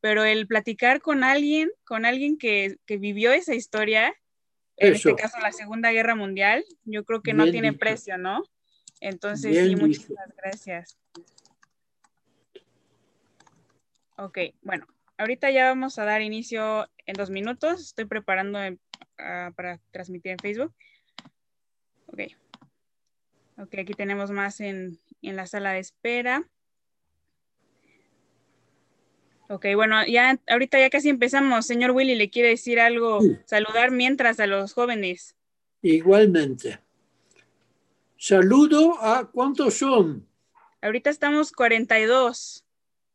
pero el platicar con alguien, con alguien que, vivió esa historia, en este caso la Segunda Guerra Mundial, yo creo que no tiene precio, ¿no? Entonces, sí, muchísimas gracias. Ok, bueno, ahorita ya vamos a dar inicio en dos minutos. Estoy preparando ah, para transmitir en Facebook. Ok. Ok, aquí tenemos más en, en la sala de espera. Ok, bueno, ya ahorita ya casi empezamos. Señor Willy, ¿le quiere decir algo? Saludar mientras a los jóvenes. Igualmente. Saludo a cuántos son. Ahorita estamos 42.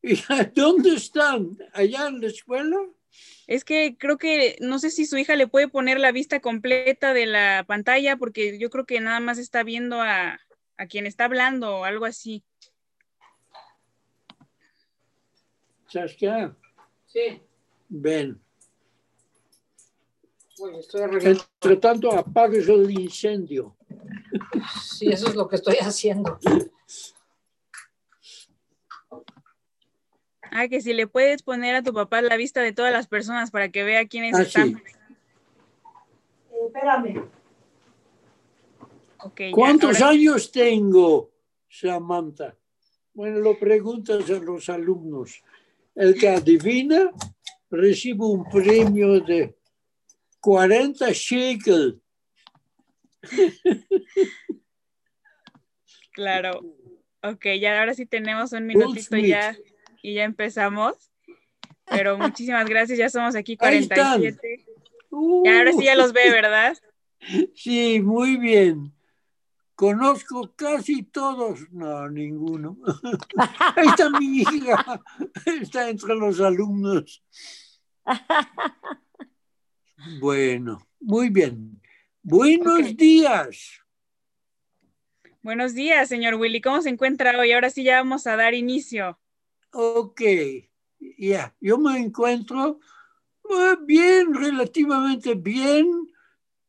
¿Y dónde están? ¿Allá en la escuela? Es que creo que no sé si su hija le puede poner la vista completa de la pantalla porque yo creo que nada más está viendo a, a quien está hablando o algo así. Saskia. Sí. Ven. Bueno, estoy arreglando. Entre tanto, apagues el incendio. Sí, eso es lo que estoy haciendo. Ah, que si le puedes poner a tu papá la vista de todas las personas para que vea quiénes ah, están. Sí. Eh, espérame. Okay, ¿Cuántos años tengo, Samantha? Bueno, lo preguntas a los alumnos. El que adivina recibe un premio de 40 shekels. Claro. Ok, ya ahora sí tenemos un minutito ya y ya empezamos. Pero muchísimas gracias, ya somos aquí 47. Y ahora sí ya los ve, ¿verdad? Sí, muy bien. Conozco casi todos, no, ninguno. Ahí está mi hija, está entre los alumnos. Bueno, muy bien. Buenos días. Buenos días, señor Willy. ¿Cómo se encuentra hoy? Ahora sí ya vamos a dar inicio. Ok, ya, yo me encuentro eh, bien, relativamente bien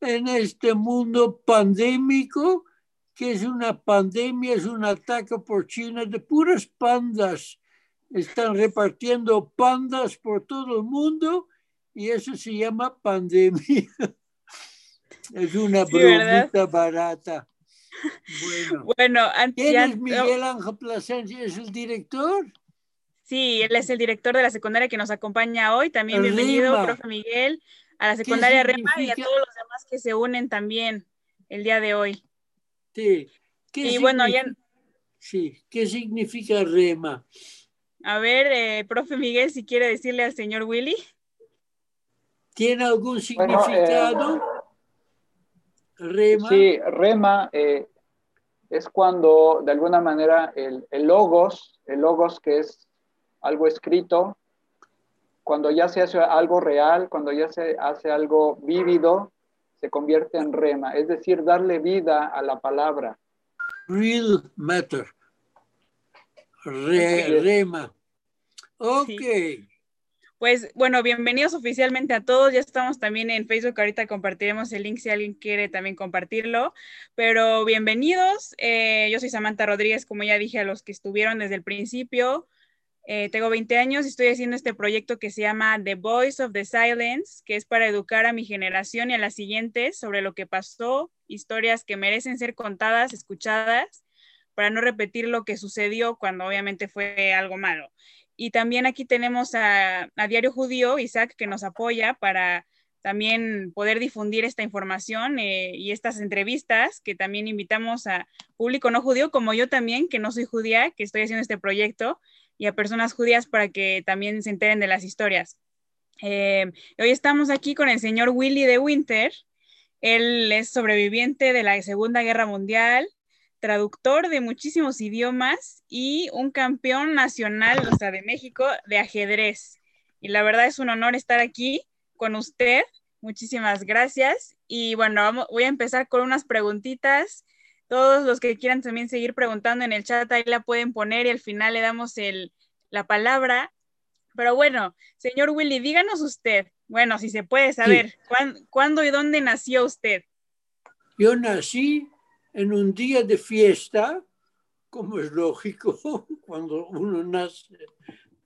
en este mundo pandémico que es una pandemia, es un ataque por China de puras pandas. Están repartiendo pandas por todo el mundo y eso se llama pandemia. Es una bromita barata. Bueno, bueno ¿quién es Miguel Ángel Plasencia? ¿Es el director? Sí, él es el director de la secundaria que nos acompaña hoy. También bienvenido, profe Miguel, a la secundaria Rema y a todos los demás que se unen también el día de hoy. Sí. ¿Qué y bueno, ya... Sí, ¿qué significa rema? A ver, eh, profe Miguel, si quiere decirle al señor Willy. ¿Tiene algún significado? rema. Sí, rema eh, es cuando de alguna manera el, el, logos, el logos que es algo escrito, cuando ya se hace algo real, cuando ya se hace algo vívido, se convierte en rema, es decir, darle vida a la palabra. Real matter. rema. Ok. Pues bueno, bienvenidos oficialmente a todos. Ya estamos también en Facebook. Ahorita compartiremos el link si alguien quiere también compartirlo. Pero bienvenidos. Eh, yo soy Samantha Rodríguez, como ya dije a los que estuvieron desde el principio. Eh, tengo 20 años y estoy haciendo este proyecto que se llama The Voice of the Silence, que es para educar a mi generación y a las siguientes sobre lo que pasó, historias que merecen ser contadas, escuchadas, para no repetir lo que sucedió cuando obviamente fue algo malo. Y también aquí tenemos a, Diario Judío, Isaac, que nos apoya para también poder difundir esta información eh, y estas entrevistas, que también invitamos a público no judío, como yo también, que no soy judía, que estoy haciendo este proyecto y a personas judías para que también se enteren de las historias. Eh, hoy estamos aquí con el señor Willy de Winter. Él es sobreviviente de la Segunda Guerra Mundial, traductor de muchísimos idiomas y un campeón nacional, o sea, de México, de ajedrez. Y la verdad es un honor estar aquí con usted. Muchísimas gracias. Y bueno, voy a empezar con unas preguntitas todos los que quieran también seguir preguntando en el chat, ahí la pueden poner y al final le damos el, la palabra. Pero bueno, señor Willy, díganos usted, bueno, si se puede saber, ¿cuándo, y dónde nació usted? Yo nací en un día de fiesta, como es lógico cuando uno nace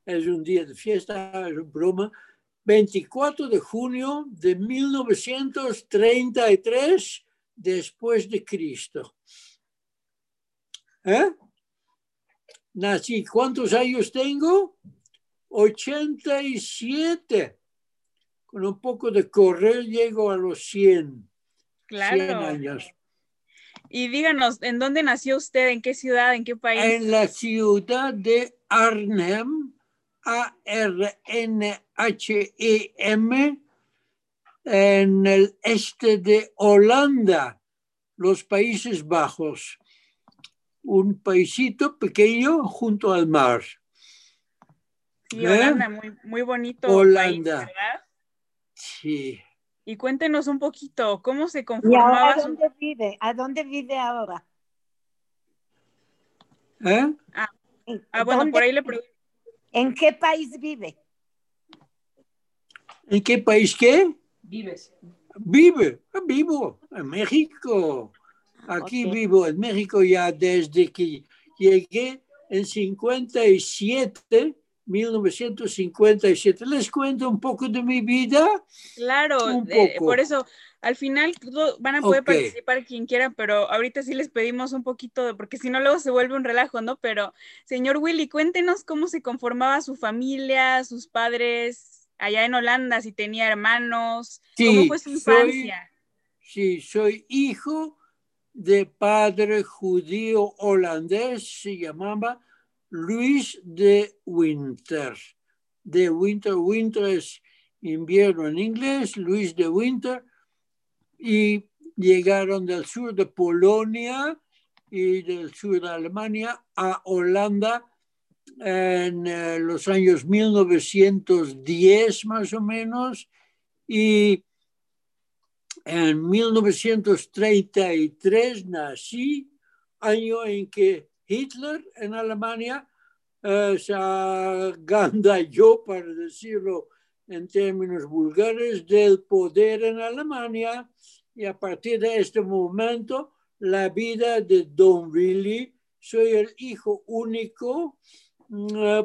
es un día de fiesta, es broma. 24 de junio de 1933 después de Cristo. ¿Eh? Nací, ¿cuántos años tengo? 87. Con un poco de correr llego a los 100. Claro. 100 años. Y díganos, ¿en dónde nació usted? ¿En qué ciudad? ¿En qué país? En la ciudad de Arnhem, A-R-N-H-E-M, en el este de Holanda, los Países Bajos. Un paisito pequeño junto al mar. Sí, ¿Eh? Holanda, muy, muy bonito. Holanda. país, ¿verdad? Sí. Y cuéntenos un poquito, ¿cómo se ¿Y conformaba ahora su... dónde vive? ¿A dónde vive ahora? ¿Eh? ¿En, Ah, bueno, por ahí le pregunto. ¿En qué país vive? ¿En qué país qué? Vives. Vive, vivo en México. Aquí vivo en México ya desde que llegué en 57, 1957. Les cuento un poco de mi vida. Claro, Un eh, por eso al final van a poder participar quien quiera, pero ahorita sí les pedimos un poquito, de- porque si no luego se vuelve un relajo, ¿no? Pero señor Willy, cuéntenos cómo se conformaba su familia, sus padres allá en Holanda, si tenía hermanos, cómo fue su soy- infancia. Sí, soy hijo de padre judío holandés, se llamaba Luis de Winter. De Winter, Winter es invierno en inglés, Luis de Winter, y llegaron del sur de Polonia y del sur de Alemania a Holanda en eh, los años 1910 más o menos, y en 1933 nací, año en que Hitler en Alemania eh, se agandalló, para decirlo en términos vulgares, del poder en Alemania. Y a partir de este momento, la vida de Don Willy, soy el hijo único,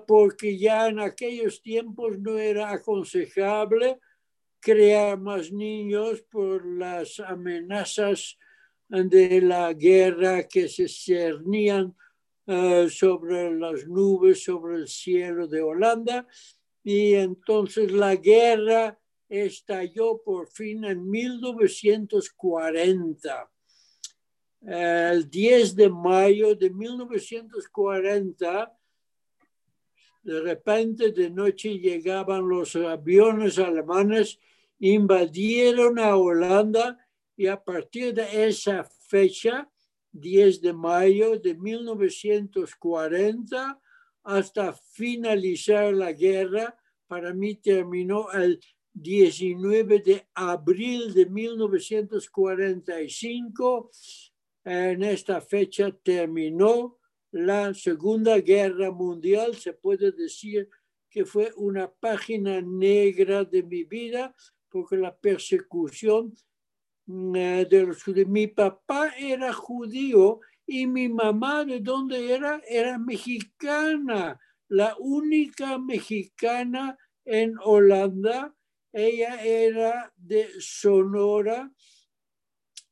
porque ya en aquellos tiempos no era aconsejable crear más niños por las amenazas de la guerra que se cernían eh, sobre las nubes, sobre el cielo de Holanda. Y entonces la guerra estalló por fin en 1940. El 10 de mayo de 1940, de repente de noche llegaban los aviones alemanes, invadieron a Holanda y a partir de esa fecha, 10 de mayo de 1940, hasta finalizar la guerra, para mí terminó el 19 de abril de 1945. En esta fecha terminó la Segunda Guerra Mundial. Se puede decir que fue una página negra de mi vida porque la persecución eh, de los judíos. Mi papá era judío y mi mamá, ¿de dónde era? Era mexicana, la única mexicana en Holanda. Ella era de Sonora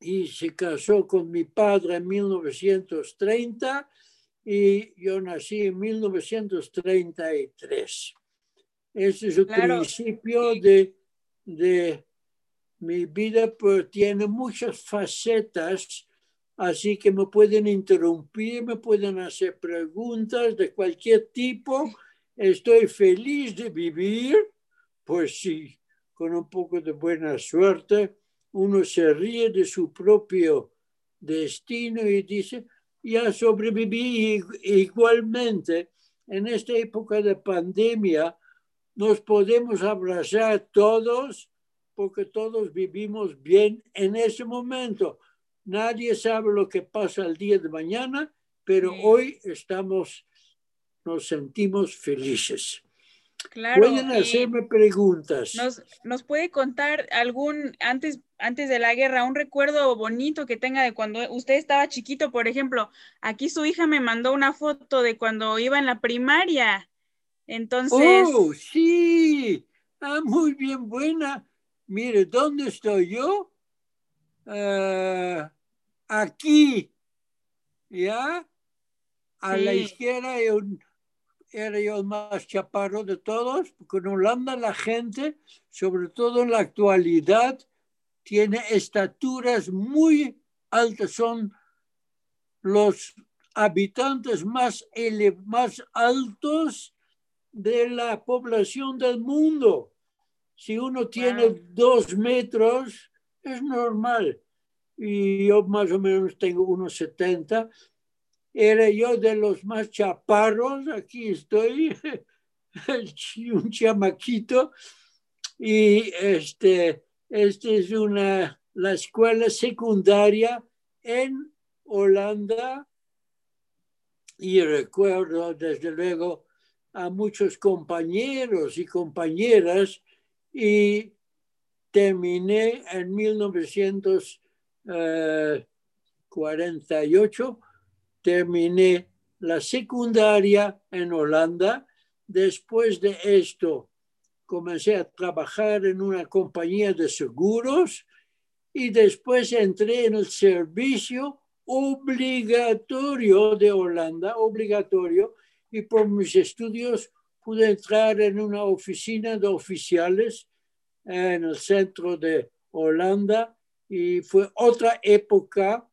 y se casó con mi padre en 1930 y yo nací en 1933. Ese es el Claro. principio de, de mi vida, pero tiene muchas facetas, así que me pueden interrumpir, me pueden hacer preguntas de cualquier tipo. Estoy feliz de vivir, pues sí, con un poco de buena suerte, uno se ríe de su propio destino y dice, ya sobreviví igualmente. En esta época de pandemia nos podemos abrazar todos porque todos vivimos bien en ese momento. Nadie sabe lo que pasa el día de mañana, pero Sí. hoy estamos, nos sentimos felices. Claro. Pueden hacerme preguntas. nos, nos puede contar algún, antes, antes de la guerra, un recuerdo bonito que tenga de cuando usted estaba chiquito, por ejemplo. Aquí su hija me mandó una foto de cuando iba en la primaria. Entonces, Oh, sí. Ah, muy bien, buena. Mire, ¿dónde estoy yo? Ah, aquí. ¿Ya? A la izquierda hay un- era yo el más chaparro de todos, porque en Holanda la gente, sobre todo en la actualidad, tiene estaturas muy altas, son los habitantes más, más altos de la población del mundo. Si uno tiene Wow. dos metros, es normal. Y yo más o menos tengo unos 70. Era yo de los más chaparros, aquí estoy, un chamaquito. Y este, este es una, la escuela secundaria en Holanda. Y recuerdo, desde luego, a muchos compañeros y compañeras y terminé en 1948, terminé la secundaria en Holanda. Después de esto, comencé a trabajar en una compañía de seguros y después entré en el servicio obligatorio de Holanda, obligatorio, y por mis estudios pude entrar en una oficina de oficiales en el centro de Holanda y fue otra época.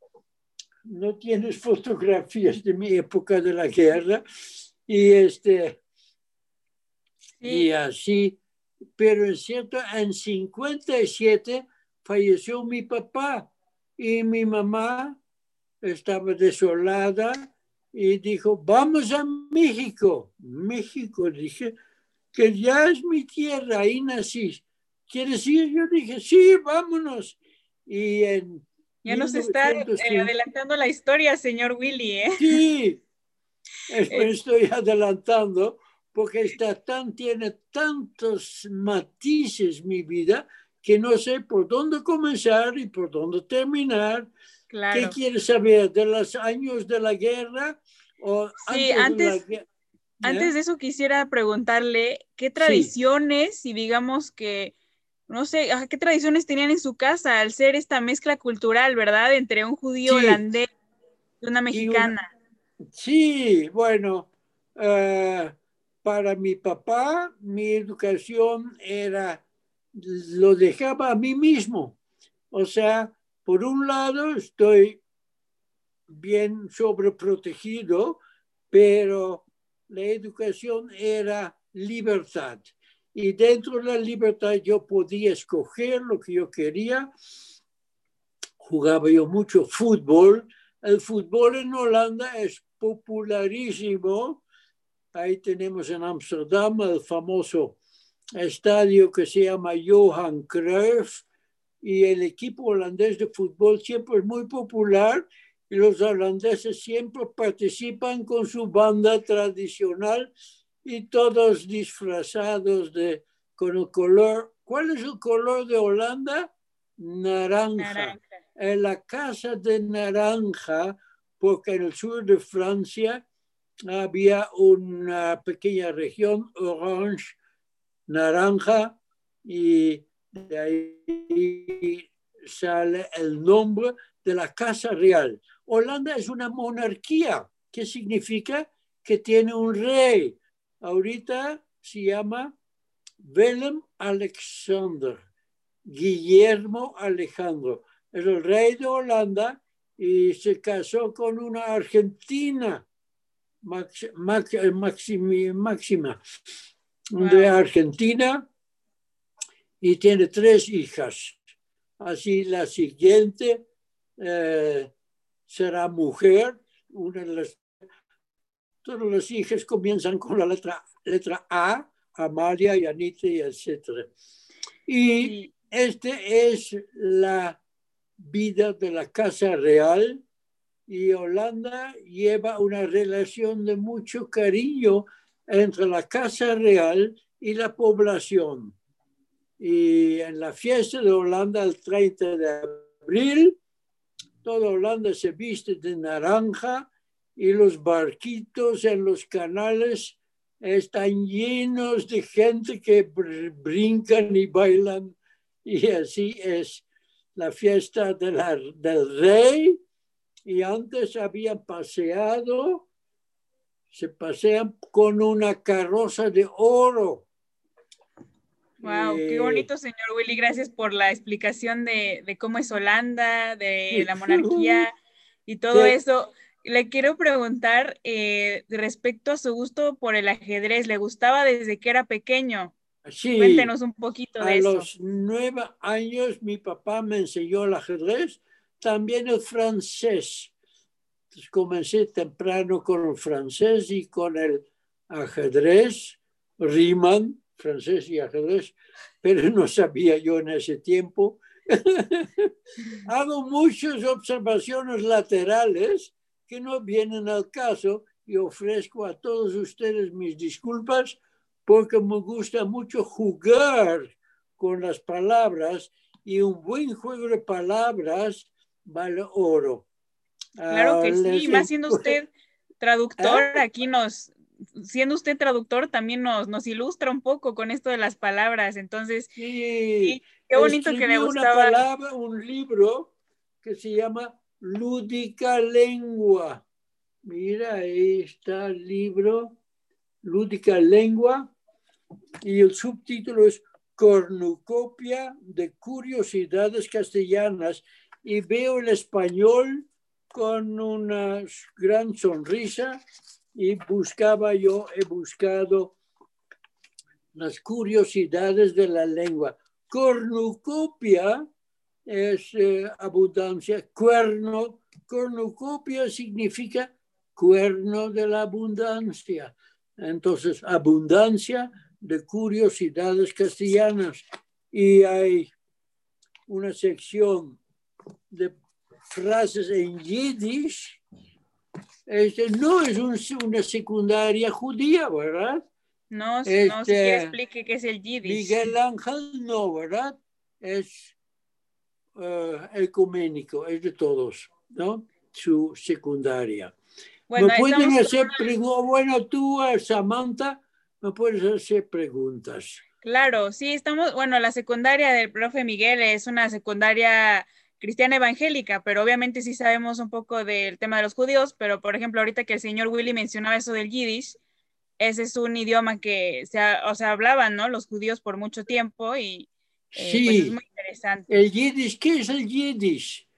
No tienes fotografías de mi época de la guerra y este y sí, así, pero en cierto, en 57 falleció mi papá y mi mamá estaba desolada y dijo, vamos a México. México, dije, que ya es mi tierra, ahí nací. ¿Quieres ir? Yo dije, sí, vámonos. Y en ya nos está eh, 1905 adelantando la historia, señor Willy, ¿eh? Sí, me estoy adelantando porque está tan, tiene tantos matices mi vida que no sé por dónde comenzar y por dónde terminar. ¿Qué Claro. quieres saber? ¿De los años de la guerra? O Sí, antes, de la antes-? Antes de eso quisiera preguntarle qué tradiciones y digamos que, no sé, qué tradiciones tenían en su casa al ser esta mezcla cultural, ¿verdad? Entre un judío Sí. holandés y una mexicana. Sí, bueno, eh, para mi papá, mi educación era, lo dejaba a mí mismo. O sea, por un lado estoy bien sobreprotegido, pero la educación era libertad. Y dentro de la libertad yo podía escoger lo que yo quería. Jugaba yo mucho fútbol. El fútbol en Holanda es popularísimo. Ahí tenemos en Amsterdam el famoso estadio que se llama Johan Cruyff y el equipo holandés de fútbol siempre es muy popular y los holandeses siempre participan con su banda tradicional y todos disfrazados de con el color. ¿Cuál es el color de Holanda? Naranja. Naranja. En la casa de naranja, porque en el sur de Francia había una pequeña región orange, naranja, y de ahí sale el nombre de la Casa Real. Holanda es una monarquía, que significa que tiene un rey. Ahorita se llama Willem Alexander, Guillermo Alejandro. Es el rey de Holanda y se casó con una argentina, Max, Max, Maximi, Máxima, de. Argentina, y tiene tres hijas. Así la siguiente eh, será mujer. Una de las, todas las hijas comienzan con la letra, letra A, Amalia, Yanite, y etc. Y Sí. este es la vida de la Casa Real y Holanda lleva una relación de mucho cariño entre la Casa Real y la población. Y en la fiesta de Holanda el 30 de abril, toda Holanda se viste de naranja y los barquitos en los canales están llenos de gente que br- brincan y bailan y así es la fiesta de la- del rey y antes habían paseado, se pasean con una carroza de oro. Wow, qué Eh, bonito, señor Willy. Gracias por la explicación de, de cómo es Holanda, de la monarquía y todo eso. Le quiero preguntar eh, respecto a su gusto por el ajedrez. ¿Le gustaba desde que era pequeño? Sí, Cuéntenos un poquito a de eso. los nueve años mi papá me enseñó el ajedrez, también el francés. Entonces comencé temprano con el francés y con el ajedrez, Riemann, francés y ajedrez, pero no sabía yo en ese tiempo. Hago muchas observaciones laterales que no vienen al caso y ofrezco a todos ustedes mis disculpas porque me gusta mucho jugar con las palabras y un buen juego de palabras vale oro. Claro que Ah, sí, más siendo usted traductor, ¿Eh? aquí nos, siendo usted traductor, también nos, nos ilustra un poco con esto de las palabras. Entonces, Sí, qué bonito que le escribí una gustaba. palabra, un libro que se llama Lúdica Lengua. Mira, ahí está el libro, Lúdica Lengua, y el subtítulo es Cornucopia de Curiosidades Castellanas. Y veo el español con una gran sonrisa y buscaba yo, he buscado las curiosidades de la lengua. Cornucopia es eh, abundancia, cuerno, cornucopia significa cuerno de la abundancia. Entonces, abundancia de curiosidades castellanas. Y hay una sección de frases en yiddish. Este, no es un- una secundaria judía, ¿verdad? No, no, quiere Este, explique qué es el Yiddish. Miguel Ángel no, ¿verdad? Es eh, ecuménico, es de todos, ¿no? Su secundaria. Bueno, me pueden hacer preguntas, bueno, tú, eh, Samantha, me puedes hacer preguntas. Claro, sí, estamos, bueno, la secundaria del profe Miguel es una secundaria cristiana evangélica, pero obviamente sí sabemos un poco del tema de los judíos, pero por ejemplo, ahorita que el señor Willy mencionaba eso del yiddish, ese es un idioma que se, o sea, hablaban, ¿no? Los judíos por mucho tiempo y eh, pues es Sí, muy interesante. el yiddish, ¿qué es el yiddish?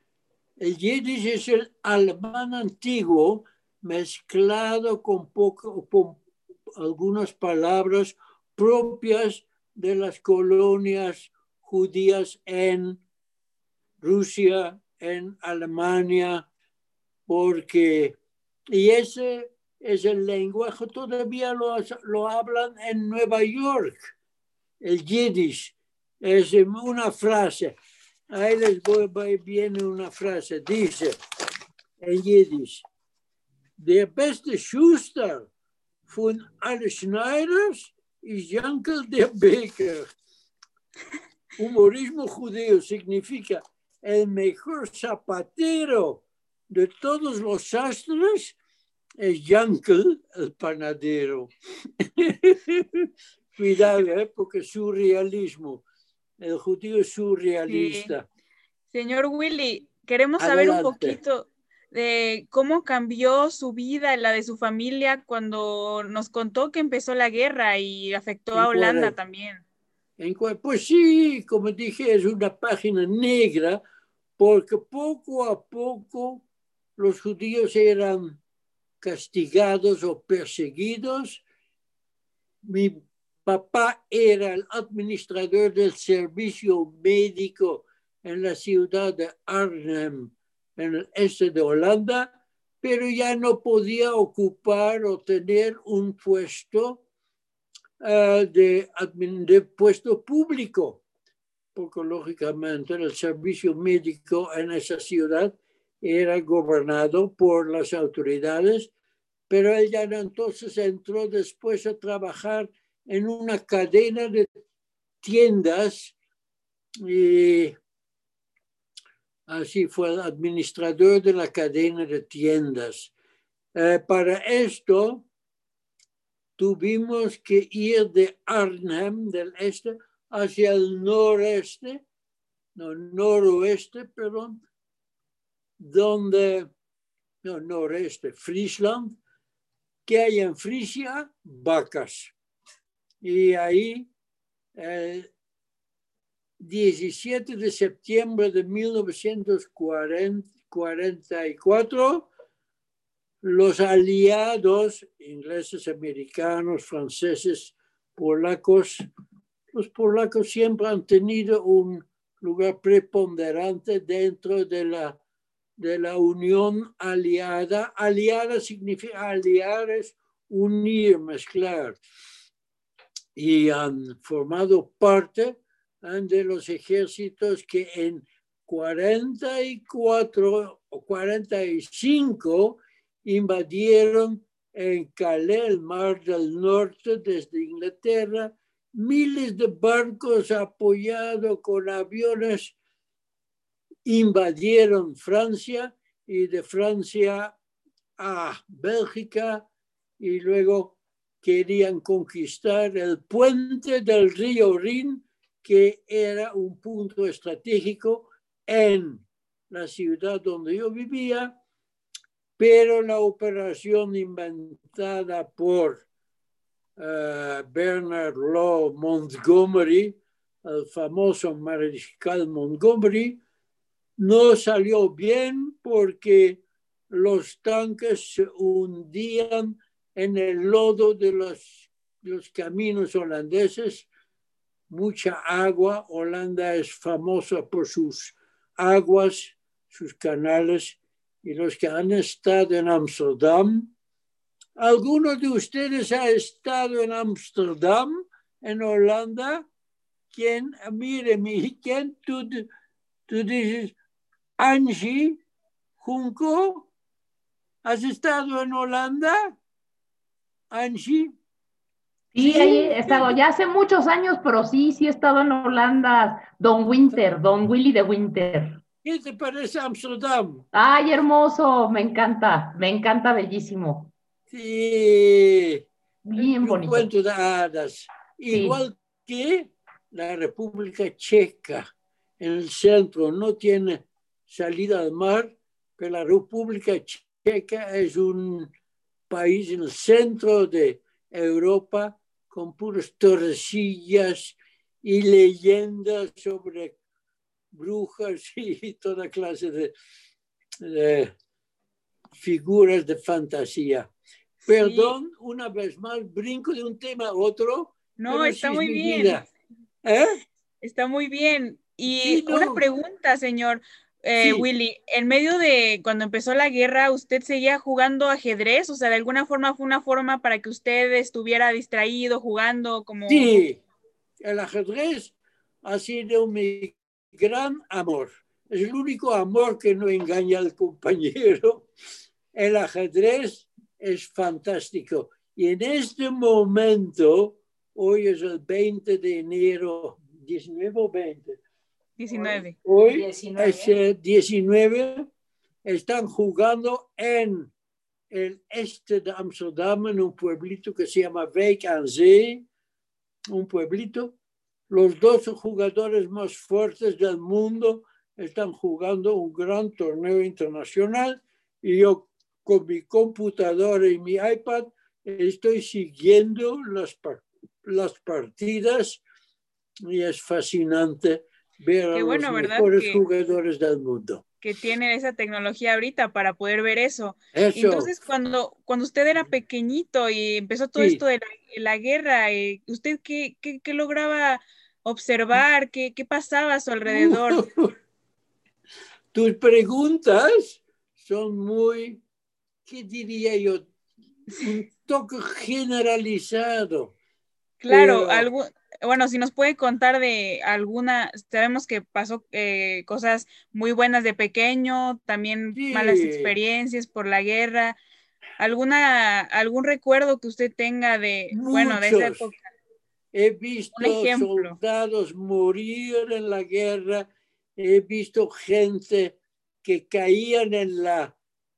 El yiddish es el alemán antiguo mezclado con, poco, con algunas palabras propias de las colonias judías en Rusia, en Alemania, porque, y ese es el lenguaje, todavía lo, lo hablan en Nueva York, el yiddish, es una frase, ahí les voy, viene una frase, dice en yiddish, der beste Schuster von alle Schneiders ist Jankel der Baker. Humorismo judío significa el mejor zapatero de todos los sastres es Yankel, el panadero. Cuidado, ¿eh? porque es surrealismo. El judío es surrealista. Señor Willy, queremos saber un poquito de cómo cambió su vida, la de su familia, cuando nos contó que empezó la guerra y afectó a Holanda también. En pues sí, como dije, es una página negra porque poco a poco los judíos eran castigados o perseguidos. Mi papá era el administrador del servicio médico en la ciudad de Arnhem, en el este de Holanda, pero ya no podía ocupar o tener un puesto eh, de, puesto público, porque lógicamente el servicio médico en esa ciudad era gobernado por las autoridades, pero no- entonces entró después a trabajar en una cadena de tiendas y así fue el administrador de la cadena de tiendas. Eh, para esto, tuvimos que ir de Arnhem del este hacia el noreste, no, noroeste, perdón, donde, no, noreste, Friesland, que hay en Frisia, vacas. Y ahí, el 17 de septiembre de 1944, los aliados ingleses, americanos, franceses, polacos, los polacos siempre han tenido un lugar preponderante dentro de la, de la Unión Aliada. Aliada significa aliar es unir, mezclar. Y han formado parte de los ejércitos que en 44 o 45 invadieron en Calais, el Mar del Norte, desde Inglaterra, miles de barcos apoyados con aviones invadieron Francia y de Francia a Bélgica y luego querían conquistar el puente del río Rin, que era un punto estratégico en la ciudad donde yo vivía, pero la operación inventada por uh, Bernard Law Montgomery, el famoso mariscal Montgomery, no salió bien porque los tanques se hundían en el lodo de los, los caminos holandeses, mucha agua. Holanda es famosa por sus aguas, sus canales, y los que han estado en Amsterdam ¿Alguno de ustedes ha estado en Amsterdam, en Holanda? ¿Quién? Mire, ¿quién? Tú, tú dices, Angie, Junco, ¿has estado en Holanda? Angie. Sí, ahí he estado, ya hace muchos años, pero sí, sí he estado en Holanda. Don Winter, Don Willy de Winter. ¿Qué te parece Amsterdam? Ay, hermoso, me encanta, me encanta, bellísimo. Sí. Bien bonito. Cuento de hadas. Igual que la República Checa, en el centro, no tiene salida al mar, pero la República Checa es un país en el centro de Europa con puras torrecillas y leyendas sobre brujas y toda clase de, de figuras de fantasía. Perdón, una vez más, brinco de un tema a otro. No, está muy bien. ¿Eh? Está muy bien. Y una pregunta, señor eh, Willy. En medio de cuando empezó la guerra, ¿usted seguía jugando ajedrez? O sea, de alguna forma fue una forma para que usted estuviera distraído jugando como... Sí, el ajedrez ha sido mi gran amor. Es el único amor que no engaña al compañero. El ajedrez es fantástico. Y en este momento, hoy es el 20 de enero, 19 o 20. 19. Hoy 19. es 19. Están jugando en el este de Amsterdam, en un pueblito que se llama Wijk aan Zee, un pueblito. Los dos jugadores más fuertes del mundo están jugando un gran torneo internacional y yo con mi computadora y mi iPad estoy siguiendo las, las partidas y es fascinante ver a los mejores jugadores del mundo. Que tienen esa tecnología ahorita para poder ver eso. Entonces, cuando, cuando usted era pequeñito y empezó todo esto de la, guerra, eh, ¿usted qué, qué, qué lograba observar? ¿Qué, ¿Qué pasaba a su alrededor? Tus preguntas son muy ¿qué diría yo? Un toque generalizado. Claro, algo, bueno, si nos puede contar de alguna, sabemos que pasó eh, cosas muy buenas de pequeño, también malas experiencias por la guerra. ¿Alguna, algún recuerdo que usted tenga de, bueno, de esa época? He visto soldados morir en la guerra, he visto gente que caían en la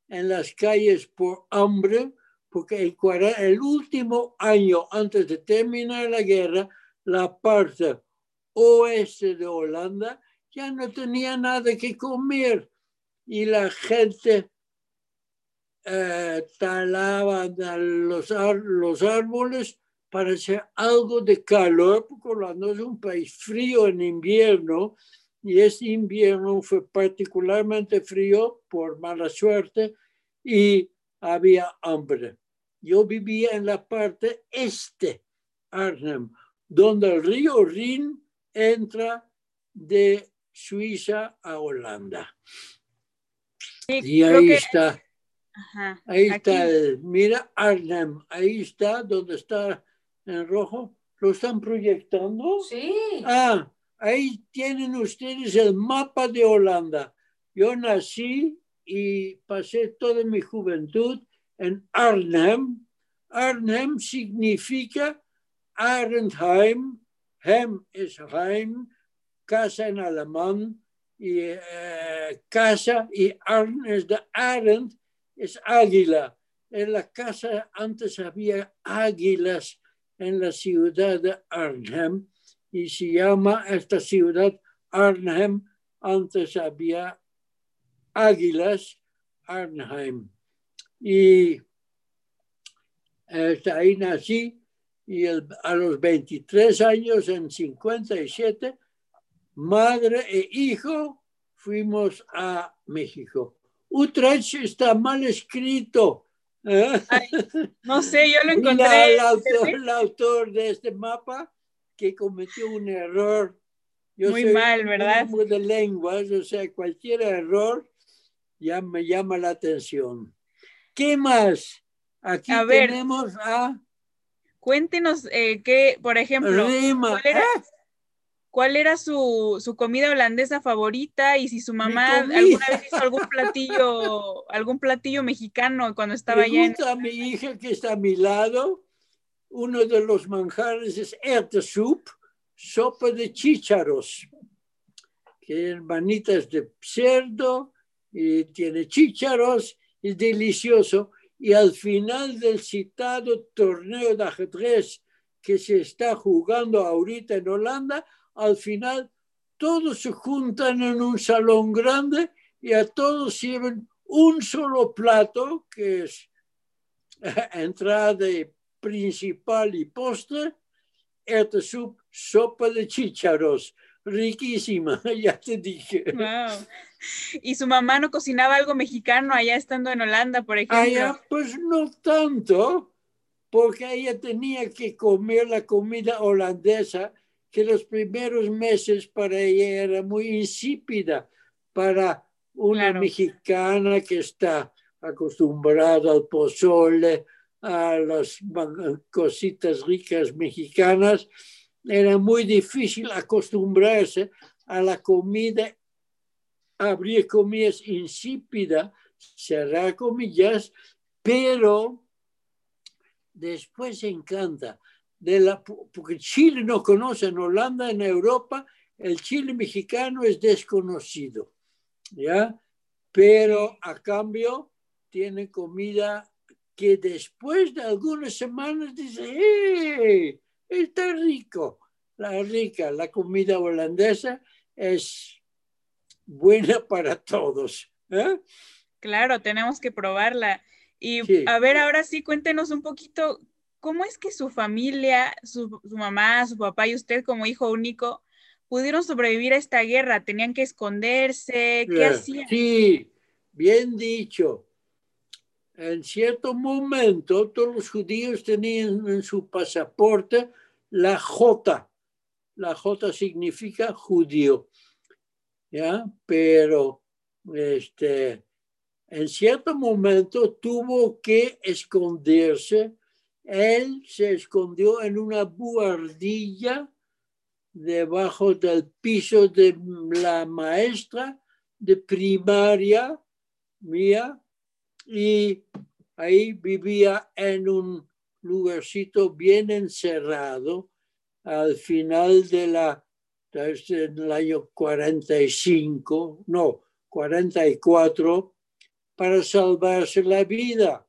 en las calles por hambre, porque cuara- el último año antes de terminar la guerra, la parte oeste de Holanda ya no tenía nada que comer y la gente eh, talaba los, los árboles para hacer algo de calor, porque Holanda es un país frío en invierno y este invierno fue particularmente frío por mala suerte y había hambre. Yo vivía en la parte este, Arnhem, donde el río Rin entra de Suiza a Holanda. Sí, Y ahí que- está. ajá, Ahí aquí- está, el- mira Arnhem, ahí está, donde está en rojo. ¿Lo están proyectando? Sí. Ah, ahí tienen ustedes el mapa de Holanda. Yo nací y pasé toda mi juventud en Arnhem. Arnhem significa Arnheim. Hem es Heim, casa en alemán, y eh, casa, y Arn es de Arend, es águila. En la casa antes había águilas en la ciudad de Arnhem y se llama esta ciudad Arnhem. Antes había águilas, Arnhem. Y este, ahí nací y el- a los 23 años, en 57, madre e hijo fuimos a México. Utrecht está mal escrito. ¿eh? No sé, yo lo encontré. el autor, autor de este mapa que cometió un error. Yo Muy mal, ¿verdad? muy de lenguas, o sea, cualquier error ya me llama la atención. ¿Qué más? Aquí A ver. tenemos a Cuéntenos eh, qué, por ejemplo, Rima. ¿cuál era, Ah, cuál era su, su comida holandesa favorita y si su mamá alguna vez hizo algún platillo, algún platillo mexicano cuando estaba allá en... Pregunta a mi hija que está a mi lado. Uno de los manjares es ertesoup, sopa de chícharos, que es manitas de cerdo y tiene chícharos, es delicioso. Y al final del citado torneo de ajedrez que se está jugando ahorita en Holanda, al final todos se juntan en un salón grande y a todos sirven un solo plato, que es entrada principal y postre, ertesoup, sopa de chícharos, riquísima, ya te dije. Wow. Y su mamá no cocinaba algo mexicano allá estando en Holanda, por ejemplo. Allá, pues no tanto, porque ella tenía que comer la comida holandesa, que los primeros meses para ella era muy insípida para una Claro. mexicana que está acostumbrada al pozole, a las cositas ricas mexicanas. Era muy difícil acostumbrarse a la comida, abrir comillas, insípida, cerrar comillas, pero después encanta. Porque Chile no conoce en Holanda, en Europa, el chile mexicano es desconocido, ¿ya? Pero a cambio tiene comida que después de algunas semanas dice, ¡eh! Está rico. La rica, la comida holandesa es buena para todos. ¿eh? Claro, tenemos que probarla. Y Sí. a ver, ahora sí, cuéntenos un poquito, ¿cómo es que su familia, su, su mamá, su papá y usted como hijo único pudieron sobrevivir a esta guerra? ¿Tenían que esconderse? ¿Qué Eh, hacían? Sí, bien dicho. En cierto momento, todos los judíos tenían en su pasaporte la J. La J significa judío. Pero este, en cierto momento tuvo que esconderse. Él se escondió en una buhardilla debajo del piso de la maestra de primaria mía y ahí vivía en un lugarcito bien encerrado al final de la desde el año 45, no, 44, para salvarse la vida.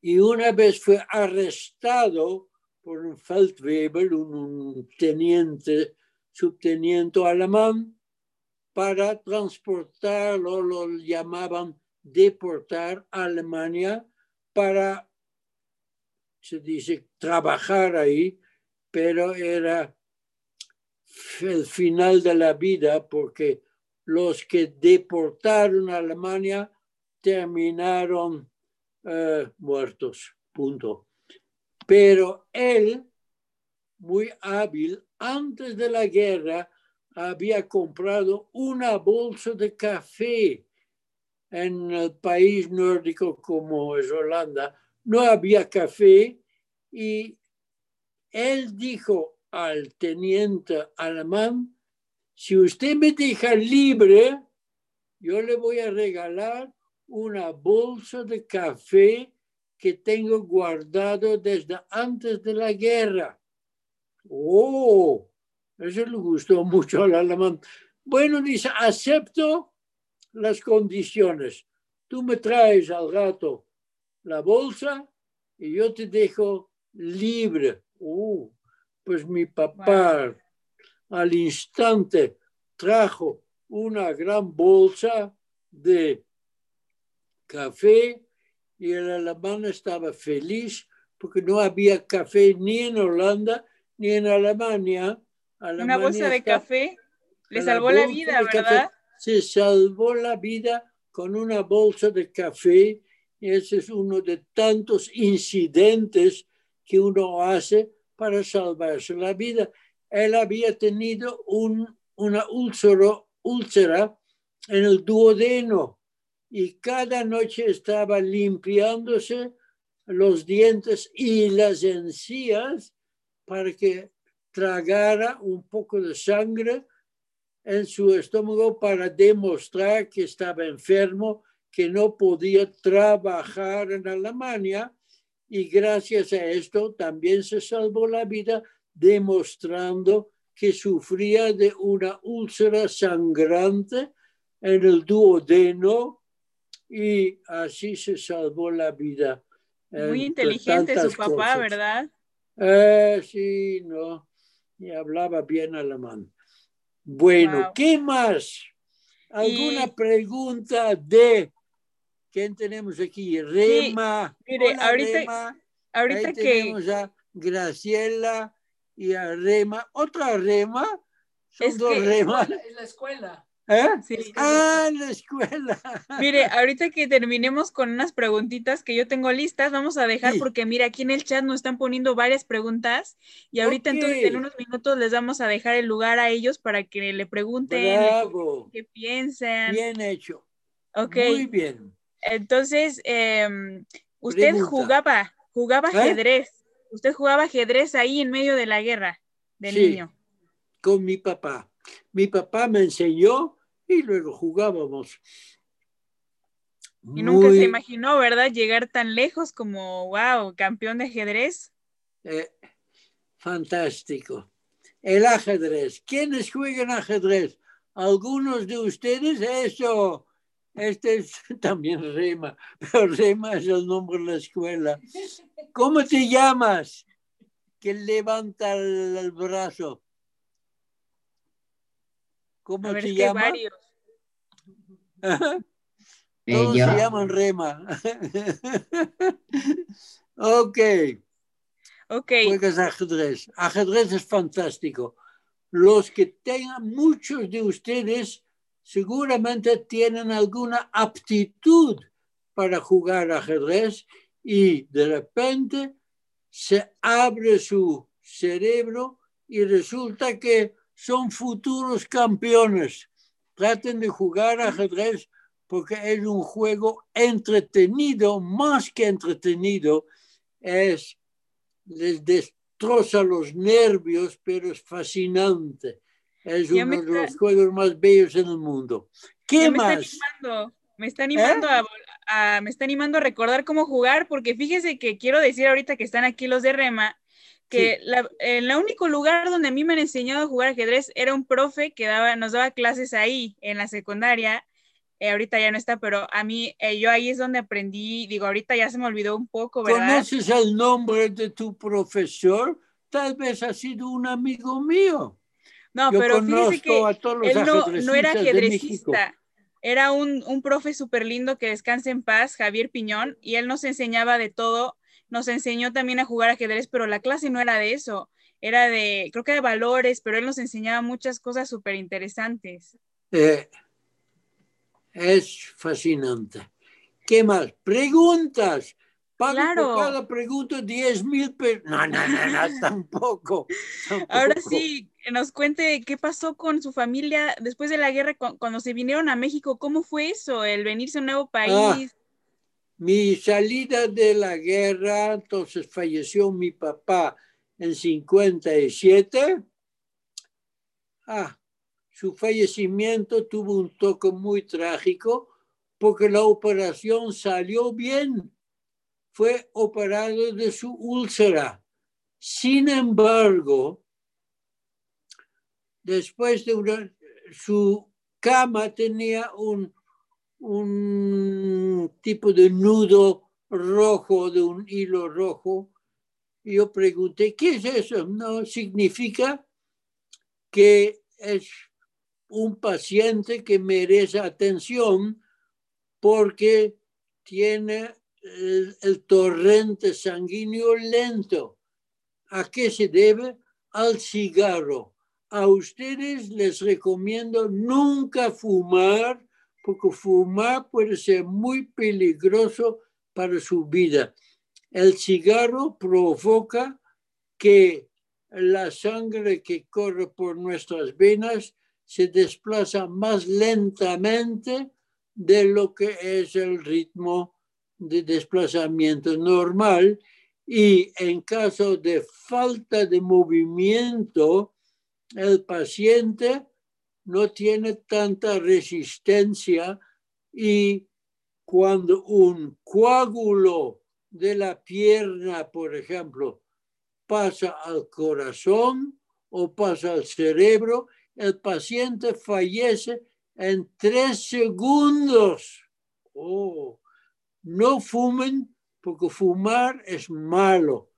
y una vez fue arrestado por un Feldwebel, un teniente, subteniente alemán, para transportarlo, lo llamaban deportar a Alemania para, se dice, trabajar ahí, pero era el final de la vida porque los que deportaron a Alemania terminaron eh, muertos, punto. Pero él, muy hábil, antes de la guerra, había comprado una bolsa de café en el país nórdico como es Holanda. No había café y él dijo al teniente alemán, si usted me deja libre, yo le voy a regalar una bolsa de café que tengo guardado desde antes de la guerra. Oh, eso le gustó mucho al alemán. Bueno, dice, acepto las condiciones. Tú me traes al gato la bolsa y yo te dejo libre. Oh, pues mi papá al instante trajo una gran bolsa de café y el alemán estaba feliz porque no había café ni en Holanda ni en Alemania. Una bolsa de café le salvó la vida, ¿verdad? Se salvó la vida con una bolsa de café y ese es uno de tantos incidentes que uno hace para salvarse la vida. Él había tenido un, una úlcera en el duodeno y cada noche estaba limpiándose los dientes y las encías para que tragara un poco de sangre en su estómago para demostrar que estaba enfermo, que no podía trabajar en Alemania y gracias a esto también se salvó la vida demostrando que sufría de una úlcera sangrante en el duodeno y así se salvó la vida. Muy inteligente su papá, ¿verdad? Eh, sí, no, y hablaba bien alemán. Bueno, ¿qué más? ¿Alguna pregunta de ¿Quién tenemos aquí? Rema. mire, ahorita, ahorita que. Tenemos a Graciela y a Rema. ¿Otra Rema? Son dos Remas. En la escuela. ¿Eh? Sí. Ah, en la escuela. Mire, ahorita que terminemos con unas preguntitas que yo tengo listas, vamos a dejar porque mira, aquí en el chat nos están poniendo varias preguntas y ahorita entonces en unos minutos les vamos a dejar el lugar a ellos para que le pregunten qué piensan. Bien hecho. Ok. Muy bien. Entonces, em, usted jugaba, jugaba ¿Eh? ajedrez. Usted jugaba ajedrez ahí en medio de la guerra de niño. Con mi papá. Mi papá me enseñó y luego jugábamos. Y nunca se imaginó, ¿verdad? Llegar tan lejos como, wow, campeón de ajedrez. Eh, fantástico. El ajedrez. ¿Quiénes juegan ajedrez? Algunos de ustedes, eso este es también Rema, pero Rema es el nombre de la escuela. ¿Cómo te llamas? Que levanta el, brazo. ¿Cómo A ver, te llamas? varios. Todos se llaman Rema. ok. Ok. Juegas ajedrez. Ajedrez es fantástico. Los que tengan, muchos de ustedes seguramente tienen alguna aptitud para jugar ajedrez y de repente se abre su cerebro y resulta que son futuros campeones. Traten de jugar ajedrez porque es un juego entretenido, más que entretenido, es, les destroza los nervios, pero es fascinante. Es uno de los juegos más bellos en el mundo. ¿Qué me más? Está animando, me está animando, ¿Eh? a, a, me está animando a recordar cómo jugar, porque fíjese que quiero decir ahorita que están aquí los de Rema, que sí. la, el único lugar donde a mí me han enseñado a jugar ajedrez era un profe que daba, nos daba clases ahí en la secundaria. eh, ahorita ya no está, pero a mí, eh, yo ahí es donde aprendí, digo, ahorita ya se me olvidó un poco, ¿verdad? ¿Conoces el nombre de tu profesor? Tal vez ha sido un amigo mío. No, Yo pero fíjese que conozco a todos los él no, no era ajedrecista, era un, un profe súper lindo que descanse en paz, Javier Piñón, y él nos enseñaba de todo, nos enseñó también a jugar ajedrez, pero la clase no era de eso, era de, creo que de valores, pero él nos enseñaba muchas cosas súper interesantes. Eh, es fascinante. ¿Qué más? Preguntas. Pago Claro. por cada pregunta 10 mil pesos. No, no, no, no, tampoco, Ahora tampoco. sí, que nos cuente qué pasó con su familia después de la guerra, cu- cuando se vinieron a México, ¿cómo fue eso, el venirse a un nuevo país? Mi salida de la guerra, entonces falleció mi papá en 57. Ah, su fallecimiento tuvo un toque muy trágico porque la operación salió bien. Fue operado de su úlcera. Sin embargo, después de una, su cama tenía un, un tipo de nudo rojo, de un hilo rojo. Yo pregunté, ¿qué es eso? No, significa que es un paciente que merece atención porque tiene el, torrente sanguíneo lento. ¿A qué se debe? Al cigarro. A ustedes les recomiendo nunca fumar porque fumar puede ser muy peligroso para su vida. El cigarro provoca que la sangre que corre por nuestras venas se desplaza más lentamente de lo que es el ritmo de desplazamiento normal y en caso de falta de movimiento, el paciente no tiene tanta resistencia y cuando un coágulo de la pierna, por ejemplo, pasa al corazón o pasa al cerebro, el paciente fallece en tres segundos. Oh, no fumen porque fumar es malo.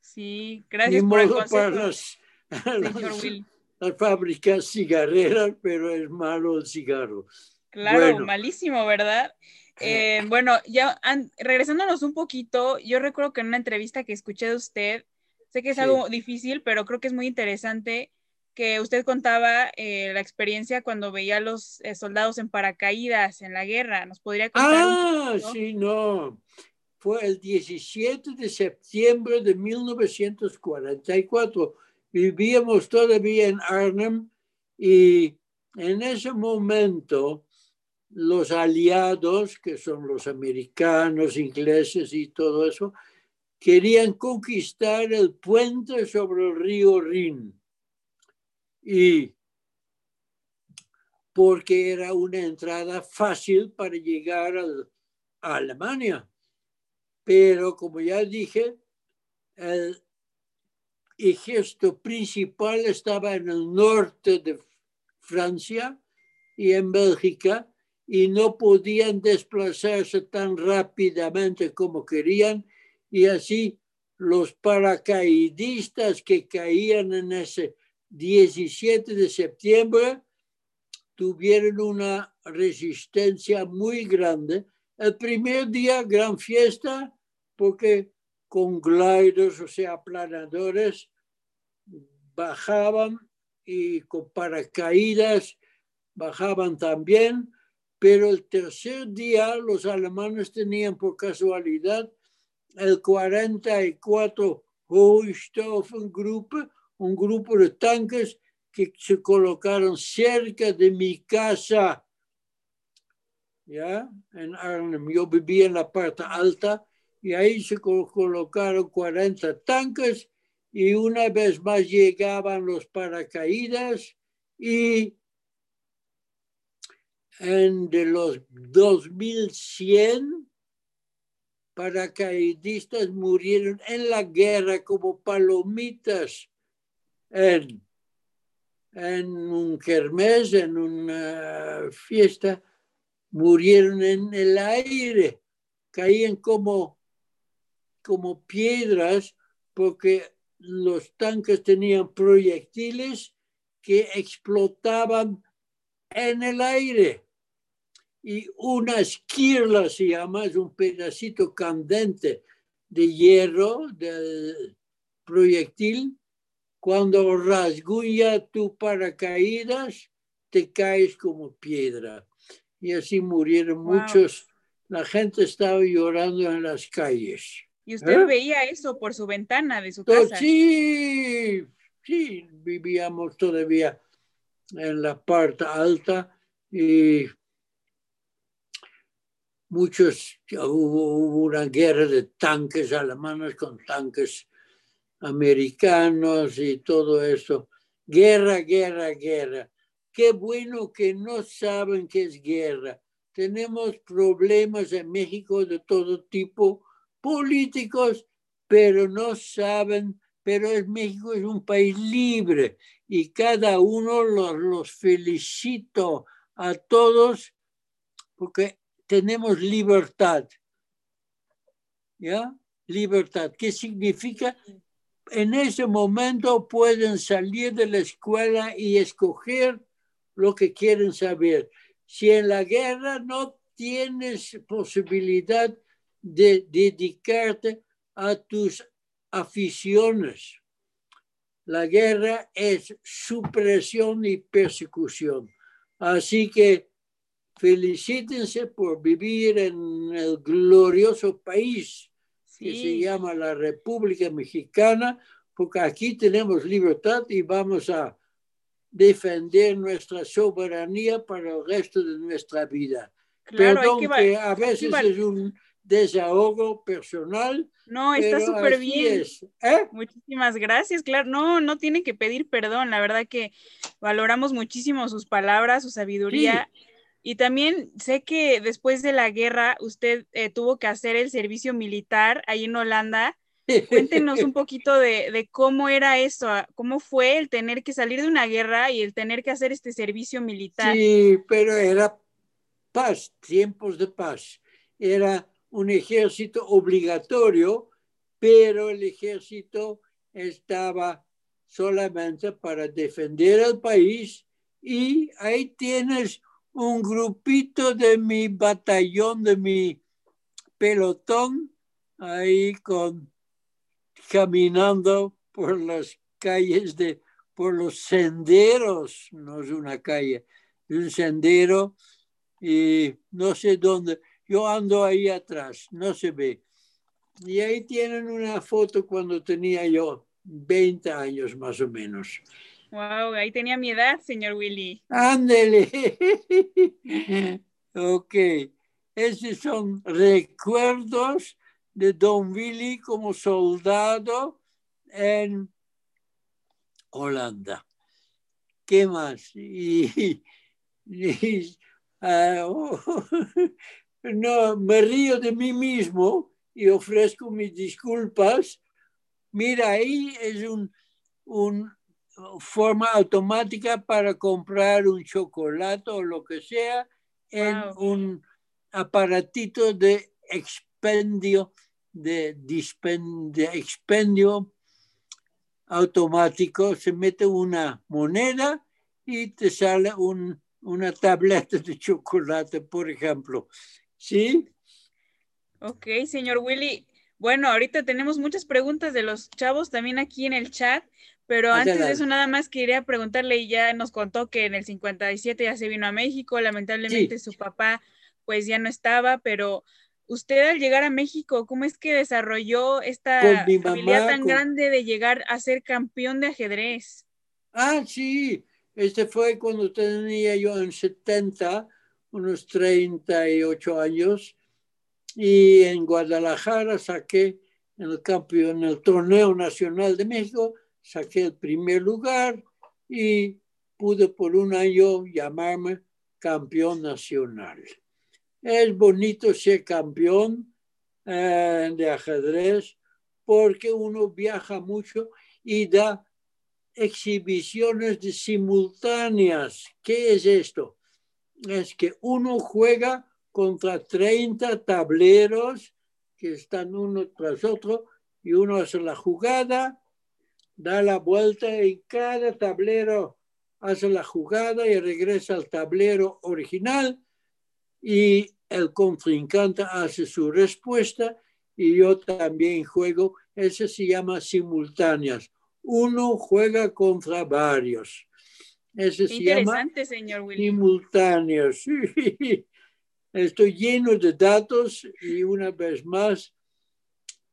Sí, Ni gracias por el modo para consejo, las, las- fábricas cigarreras, pero es malo el cigarro. Claro, Bueno. malísimo, ¿verdad? Eh, bueno, ya an- regresándonos un poquito, yo recuerdo que en una entrevista que escuché de usted, sé que es Sí. algo difícil, pero creo que es muy interesante que usted contaba eh, la experiencia cuando veía a los eh, soldados en paracaídas en la guerra. ¿Nos podría contar? un Ah, poquito? sí, no. Fue el 17 de septiembre de 1944. Vivíamos todavía en Arnhem y en ese momento los aliados, que son los americanos, ingleses y todo eso, querían conquistar el puente sobre el río Rin. Y porque era una entrada fácil para llegar a Alemania. Pero como ya dije, el ejército principal estaba en el norte de Francia y en Bélgica y no podían desplazarse tan rápidamente como querían y así los paracaidistas que caían en ese 17 de septiembre tuvieron una resistencia muy grande. El primer día, gran fiesta, porque con gliders, o sea, aplanadores, bajaban y con paracaídas bajaban también, pero el tercer día los alemanes tenían por casualidad el 44 Hochstauffengruppe, un grupo de tanques que se colocaron cerca de mi casa, ¿ya? En Arnhem. Yo vivía en la parte alta y ahí se col- colocaron 40 tanques y una vez más llegaban los paracaídas y en de los 2100 paracaidistas murieron en la guerra como palomitas en, en un kermés, en una fiesta, murieron en el aire, caían como, como piedras porque los tanques tenían proyectiles que explotaban en el aire. Y una esquirla se llama, es un pedacito candente de hierro del proyectil. Cuando rasguña tu paracaídas, te caes como piedra. Y así murieron Wow. muchos. La gente estaba llorando en las calles. Y usted ¿Eh? veía eso por su ventana de su casa. sí, sí, vivíamos todavía en la parte alta y muchos, hubo, hubo una guerra de tanques alemanes con tanques americanos y todo eso. Guerra, guerra, guerra. Qué bueno que no saben qué es guerra. Tenemos problemas en México de todo tipo, políticos, pero no saben, pero México es un país libre y cada uno los, los felicito a todos porque tenemos libertad. ¿Ya? Libertad. ¿Qué significa? En ese momento pueden salir de la escuela y escoger lo que quieren saber. Si en la guerra no tienes posibilidad de dedicarte a tus aficiones, la guerra es supresión y persecución. Así que felicítense por vivir en el glorioso país que se Sí. llama la República Mexicana, porque aquí tenemos libertad y vamos a defender nuestra soberanía para el resto de nuestra vida. Claro, Perdón que, que, a veces es un desahogo personal. No, está súper bien. es. ¿Eh? Muchísimas gracias, claro. No, no tiene que pedir perdón. La verdad que valoramos muchísimo sus palabras, su sabiduría. Y también sé que después de la guerra usted eh, tuvo que hacer el servicio militar ahí en Holanda. Cuéntenos un poquito de, de cómo era eso, ah, cómo fue el tener que salir de una guerra y el tener que hacer este servicio militar. Sí, pero era paz, tiempos de paz. Era un ejército obligatorio, pero el ejército estaba solamente para defender al país y ahí tienes un grupito de mi batallón, de mi pelotón, ahí con caminando por las calles de, por los senderos, no es una calle, es un sendero y no sé dónde, yo ando ahí atrás, no se ve. Y ahí tienen una foto cuando tenía yo 20 años más o menos. Wow, ahí tenía mi edad, señor Willy. Ándele. ok. Esos son recuerdos de Don Willy como soldado en Holanda. ¿Qué más? Y, ah, oh, no, me río de mí mismo y ofrezco mis disculpas. Mira, ahí es un, un forma automática para comprar un chocolate o lo que sea en Wow. un aparatito de expendio, de, de expendio automático. Se mete una moneda y te sale un, una tableta de chocolate, por ejemplo. ¿Sí? Ok, señor Willy. Bueno, ahorita tenemos muchas preguntas de los chavos también aquí en el chat, pero antes de eso nada más quería preguntarle, y ya nos contó que en el 57 ya se vino a México, lamentablemente su papá pues ya no estaba, pero usted al llegar a México, ¿cómo es que desarrolló esta mi habilidad mamá, tan con- grande de llegar a ser campeón de ajedrez? Ah, sí. Este fue cuando tenía yo en 70, unos 38 años. Y en Guadalajara saqué en el campeón, en el torneo nacional de México, saqué el primer lugar y pude por un año llamarme campeón nacional. Es bonito ser campeón eh, de ajedrez porque uno viaja mucho y da exhibiciones simultáneas. ¿Qué es esto? es que uno juega contra 30 tableros que están uno tras otro y uno hace la jugada, da la vuelta y cada tablero hace la jugada y regresa al tablero original y el contrincante hace su respuesta y yo también juego. Ese se llama simultáneas. Uno juega contra varios. Ese se llama señor simultáneos. Estoy lleno de datos y una vez más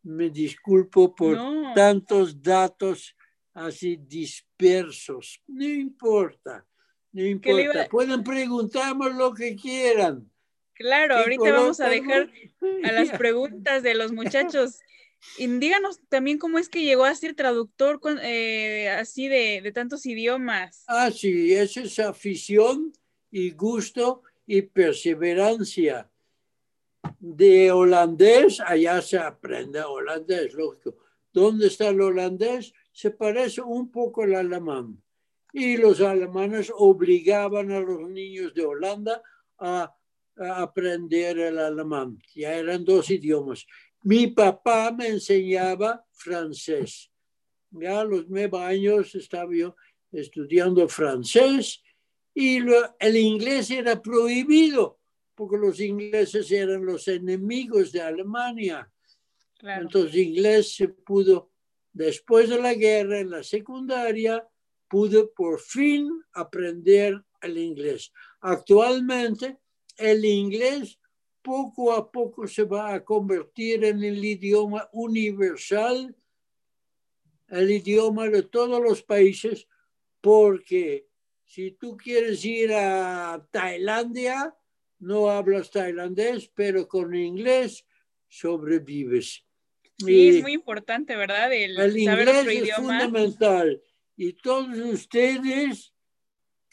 me disculpo por No. tantos datos así dispersos. No importa, no importa. Pueden preguntarme lo que quieran. Claro, ¿Qué ahorita vamos a dejar a las preguntas de los muchachos. Y díganos también cómo es que llegó a ser traductor con- eh, así de, de tantos idiomas. Ah, sí, esa es afición y gusto y perseverancia. De holandés, allá se aprende holandés, lógico. ¿Dónde está el holandés? Se parece un poco al alemán. Y los alemanes obligaban a los niños de Holanda a, aprender el alemán. Ya eran dos idiomas. Mi papá me enseñaba francés. Ya a los nueve años estaba yo estudiando francés y el inglés era prohibido porque los ingleses eran los enemigos de Alemania. Claro. Entonces inglés se pudo, después de la guerra en la secundaria, pude por fin aprender el inglés. Actualmente el inglés poco a poco se va a convertir en el idioma universal, el idioma de todos los países, porque si tú quieres ir a Tailandia, no hablas tailandés, pero con inglés sobrevives. Sí, Y es muy importante, ¿verdad? El, el saber inglés otro es idioma. fundamental. Y todos ustedes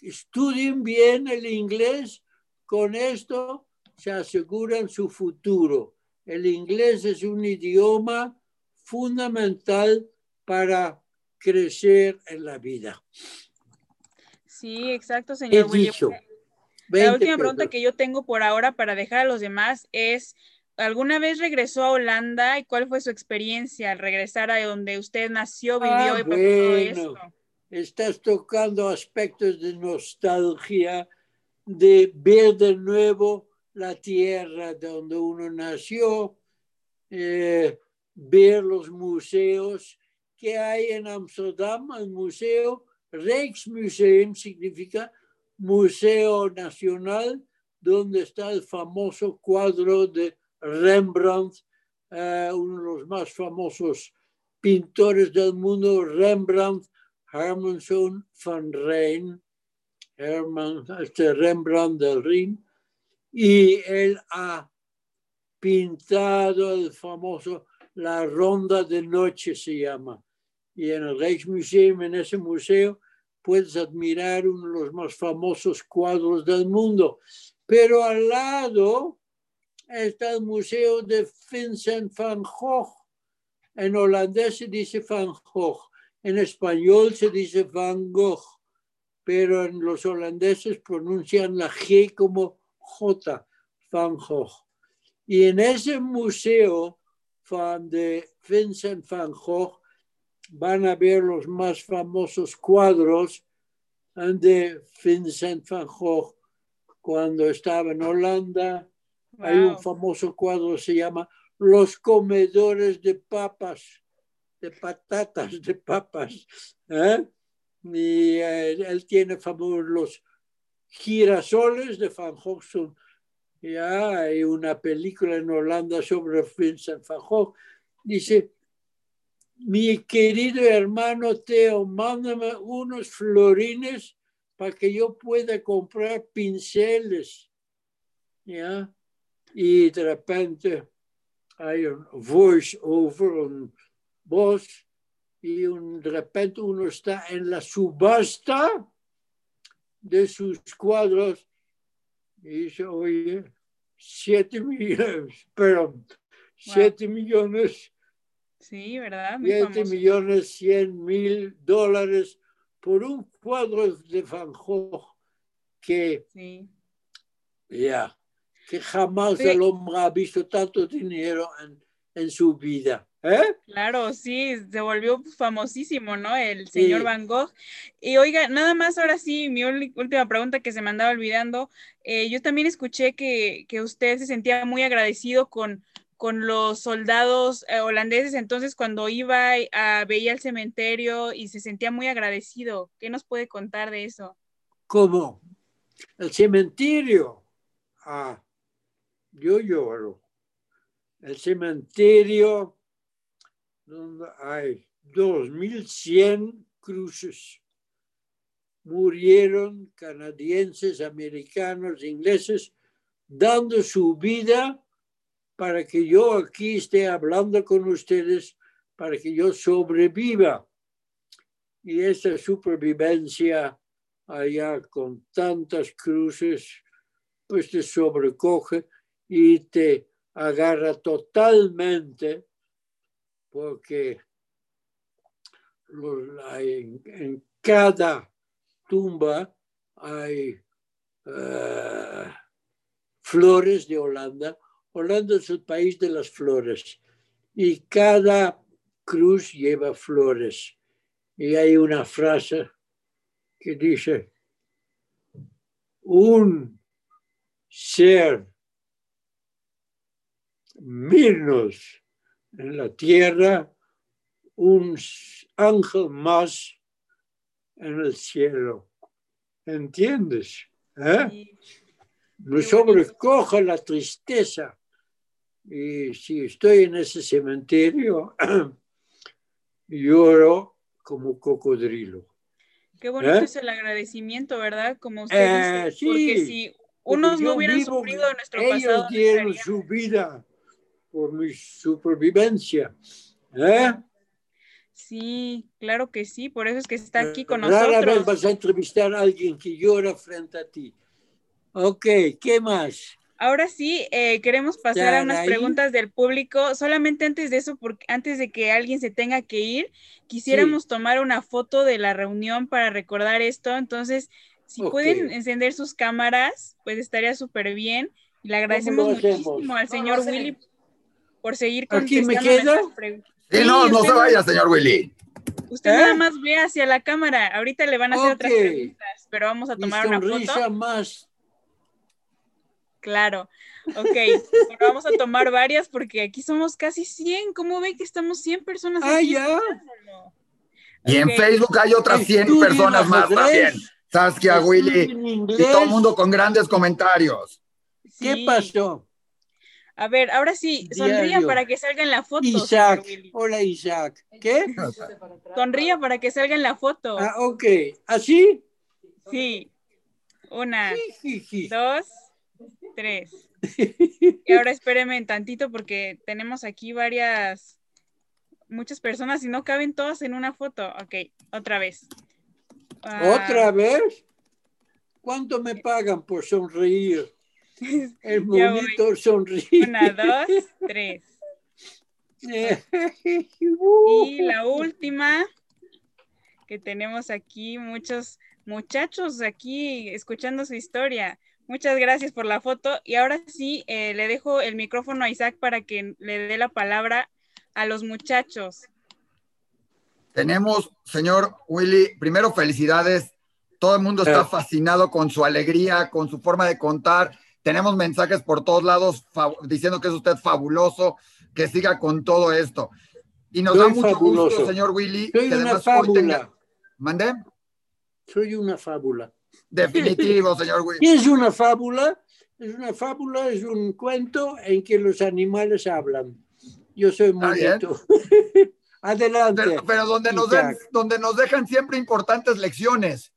estudien bien el inglés, con esto se aseguran su futuro. El inglés es un idioma fundamental para crecer en la vida. Sí, exacto, He señor William. dicho. La 20 última pregunta pesos. que yo tengo por ahora para dejar a los demás es, ¿alguna vez regresó a Holanda y cuál fue su experiencia al regresar a donde usted nació, vivió Ah, y pasó todo bueno. esto? Estás tocando aspectos de nostalgia, de ver de nuevo la tierra donde uno nació, eh, ver los museos que hay en Amsterdam, el museo Rijksmuseum significa Museo Nacional, donde está el famoso cuadro de Rembrandt, eh, uno de los más famosos pintores del mundo, Rembrandt, Hermanson van Rijn, Herman, este Rembrandt del Rin, y él ha pintado el famoso La Ronda de Noche se llama. Y en el Rijksmuseum, en ese museo, puedes admirar uno de los más famosos cuadros del mundo. Pero al lado está el museo de Vincent van Gogh. En holandés se dice Van Gogh, en español se dice Van Gogh, pero en los holandeses pronuncian la G como J, Van Gogh. Y en ese museo de Vincent van Gogh van a ver los más famosos cuadros de Vincent van Gogh cuando estaba en Holanda. Hay un Wow. famoso cuadro, se llama Los comedores de papas, de patatas, de papas. ¿eh? Y eh, él tiene famosos los girasoles de Van Gogh. son- ya hay una película en Holanda sobre Vincent van Gogh. Dice, mi querido hermano Teo, mándame unos florines para que yo pueda comprar pinceles. ¿Ya? Y de repente hay un voice over, un voz, y un- de repente uno está en la subasta de sus cuadros y dice, oye, siete millones, perdón, siete millones Sí, ¿verdad? Muy 7 famoso. millones 100 mil dólares por un cuadro de Van Gogh que Sí. Ya, que jamás Sí. el hombre ha visto tanto dinero en, en su vida. ¿eh? Claro, sí, se volvió famosísimo, ¿no? El señor Sí. Van Gogh. Y oiga, nada más ahora sí, mi última pregunta que se me andaba olvidando. eh, yo también escuché que, que usted se sentía muy agradecido con, con los soldados eh, holandeses, entonces cuando iba a, veía el cementerio y se sentía muy agradecido. ¿Qué nos puede contar de eso? Como el cementerio. Ah, yo lloro. El cementerio donde hay 2100 cruces. Murieron canadienses, americanos, ingleses, dando su vida para que yo aquí esté hablando con ustedes, para que yo sobreviva. Y esa supervivencia allá con tantas cruces, pues te sobrecoge y te agarra totalmente, porque en, en cada tumba hay eh, flores de Holanda. Holanda es el país de las flores y cada cruz lleva flores. Y hay una frase que dice, un ser menos en la tierra, un ángel más en el cielo. ¿Entiendes? ¿Eh? Bonito. sobrecoge la tristeza. Y si estoy en ese cementerio, lloro como cocodrilo. Qué bonito ¿Eh? es el agradecimiento, ¿verdad? Como usted Eh, dice, sí, porque si unos no hubieran vivo- sufrido de nuestro ellos pasado, no dieron su vida por mi supervivencia. ¿eh? Sí, claro que sí, por eso es que está aquí con Rara vez nosotros. vas a entrevistar a alguien que llora frente a ti. Ok, ¿qué más? Ahora sí, eh, queremos pasar a unas preguntas del público. Solamente antes de eso, porque antes de que alguien se tenga que ir, quisiéramos tomar una foto de la reunión para recordar esto. Entonces, si pueden encender sus cámaras, pues estaría súper bien. Y le agradecemos muchísimo al No, señor hace. Willy por seguir ¿Aquí me contestando preguntas. Sí, Sí, no, no usted se vaya, señor Willy. Usted ¿Eh? nada más ve hacia la cámara. Ahorita le van a hacer otras preguntas, pero vamos a Mi tomar una sonrisa foto. más. Claro. Ok. Bueno, vamos a tomar varias porque aquí somos casi 100. ¿Cómo ve que estamos 100 personas Ah, aquí? ya. Y en Ok. Facebook hay otras 100 Estudio personas más también. Saskia, estudio Willy y todo el mundo con grandes comentarios. ¿Qué Sí. pasó? A ver, ahora sí, sonría Diario. para que salga en la foto. Isaac. Hola, Isaac. ¿Qué? Sonría para que salga en la foto. Ah, ok. ¿Así? Sí. Una, Jiji. dos, tres. Y ahora espéreme tantito porque tenemos aquí varias, muchas personas y no caben todas en una foto. Ok, otra vez. Ah, ¿Otra vez? ¿Cuánto me pagan por sonreír? El monito sonríe. Una, dos, tres. Y la última que tenemos aquí, muchos muchachos aquí escuchando su historia. Muchas gracias por la foto. Y ahora sí, eh, le dejo el micrófono a Isaac para que le dé la palabra a los muchachos. Tenemos, señor Willy, primero felicidades. Todo el mundo está fascinado con su alegría, con su forma de contar. Tenemos mensajes por todos lados diciendo que es usted fabuloso, que siga con todo esto. Y nos da mucho fabuloso. gusto, señor Willy, Soy que una además hoy tenga... fábula. ¿Mandé? Soy una fábula. Definitivo, señor. ¿Qué es una fábula? Es una fábula, es un cuento en que los animales hablan. Yo soy monito. Adelante. Pero, pero donde, nos den- donde nos dejan siempre importantes lecciones.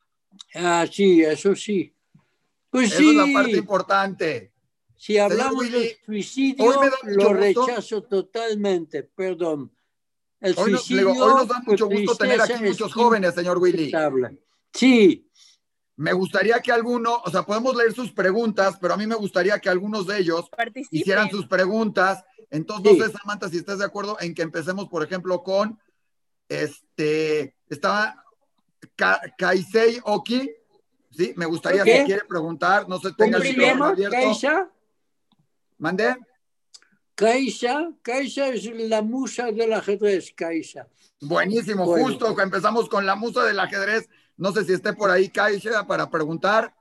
Ah, sí, eso sí. Pues Esa sí, es la parte importante. si hablamos Willy, del suicidio, lo gusto. rechazo totalmente, perdón. El Hoy nos, suicidio, digo, hoy nos da mucho gusto tener aquí muchos jóvenes, señor Willy. Sí, Me gustaría que alguno, o sea, podemos leer sus preguntas, pero a mí me gustaría que algunos de ellos Participen. hicieran sus preguntas. Entonces, Sí. no sé, Samantha, si estás de acuerdo en que empecemos, por ejemplo, con este, estaba Ka- Kaisei Oki, Sí, me gustaría, ¿Qué? si quiere preguntar, no se ¿Cómo tenga el micrófono abierto. Caixa. ¿Mande? Caixa. Caixa es la musa del ajedrez, Caixa. Buenísimo, Bueno. justo que empezamos con la musa del ajedrez. No sé si esté por ahí Caixa para preguntar.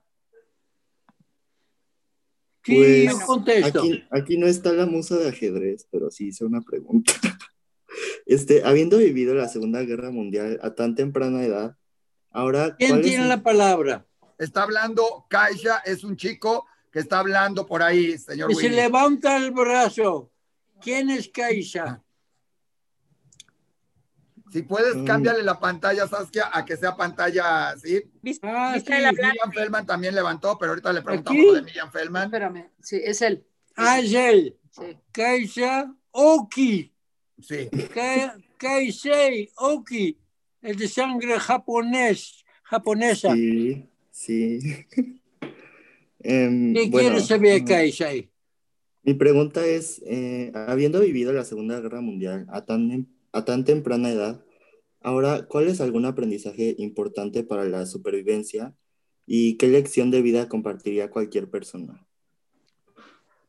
Sí, Pues, yo contesto. Aquí, aquí no está la musa de ajedrez, pero sí hice una pregunta. Este, habiendo vivido la Segunda Guerra Mundial a tan temprana edad, ahora, ¿Quién ¿cuál es tiene el- la palabra? Está hablando Caixa, es un chico que está hablando por ahí, señor Que se levanta el brazo. ¿Quién es Caixa? Si puedes, Mm. cámbiale la pantalla, Saskia, a que sea pantalla así. Vis- Ah, sí. Feldman también levantó, pero ahorita le preguntamos ¿Aquí? Miriam Feldman. Espérame, sí, es él. Ah, es él. Sí. Caixa Oki. Sí. Kaisei Oki. El de sangre japonés, japonesa. Sí, sí. Em, ¿Qué bueno, quiere saber Kaisei? Mi pregunta es, eh, habiendo vivido la Segunda Guerra Mundial a tan, a tan temprana edad, ahora, ¿cuál es algún aprendizaje importante para la supervivencia y qué lección de vida compartiría cualquier persona?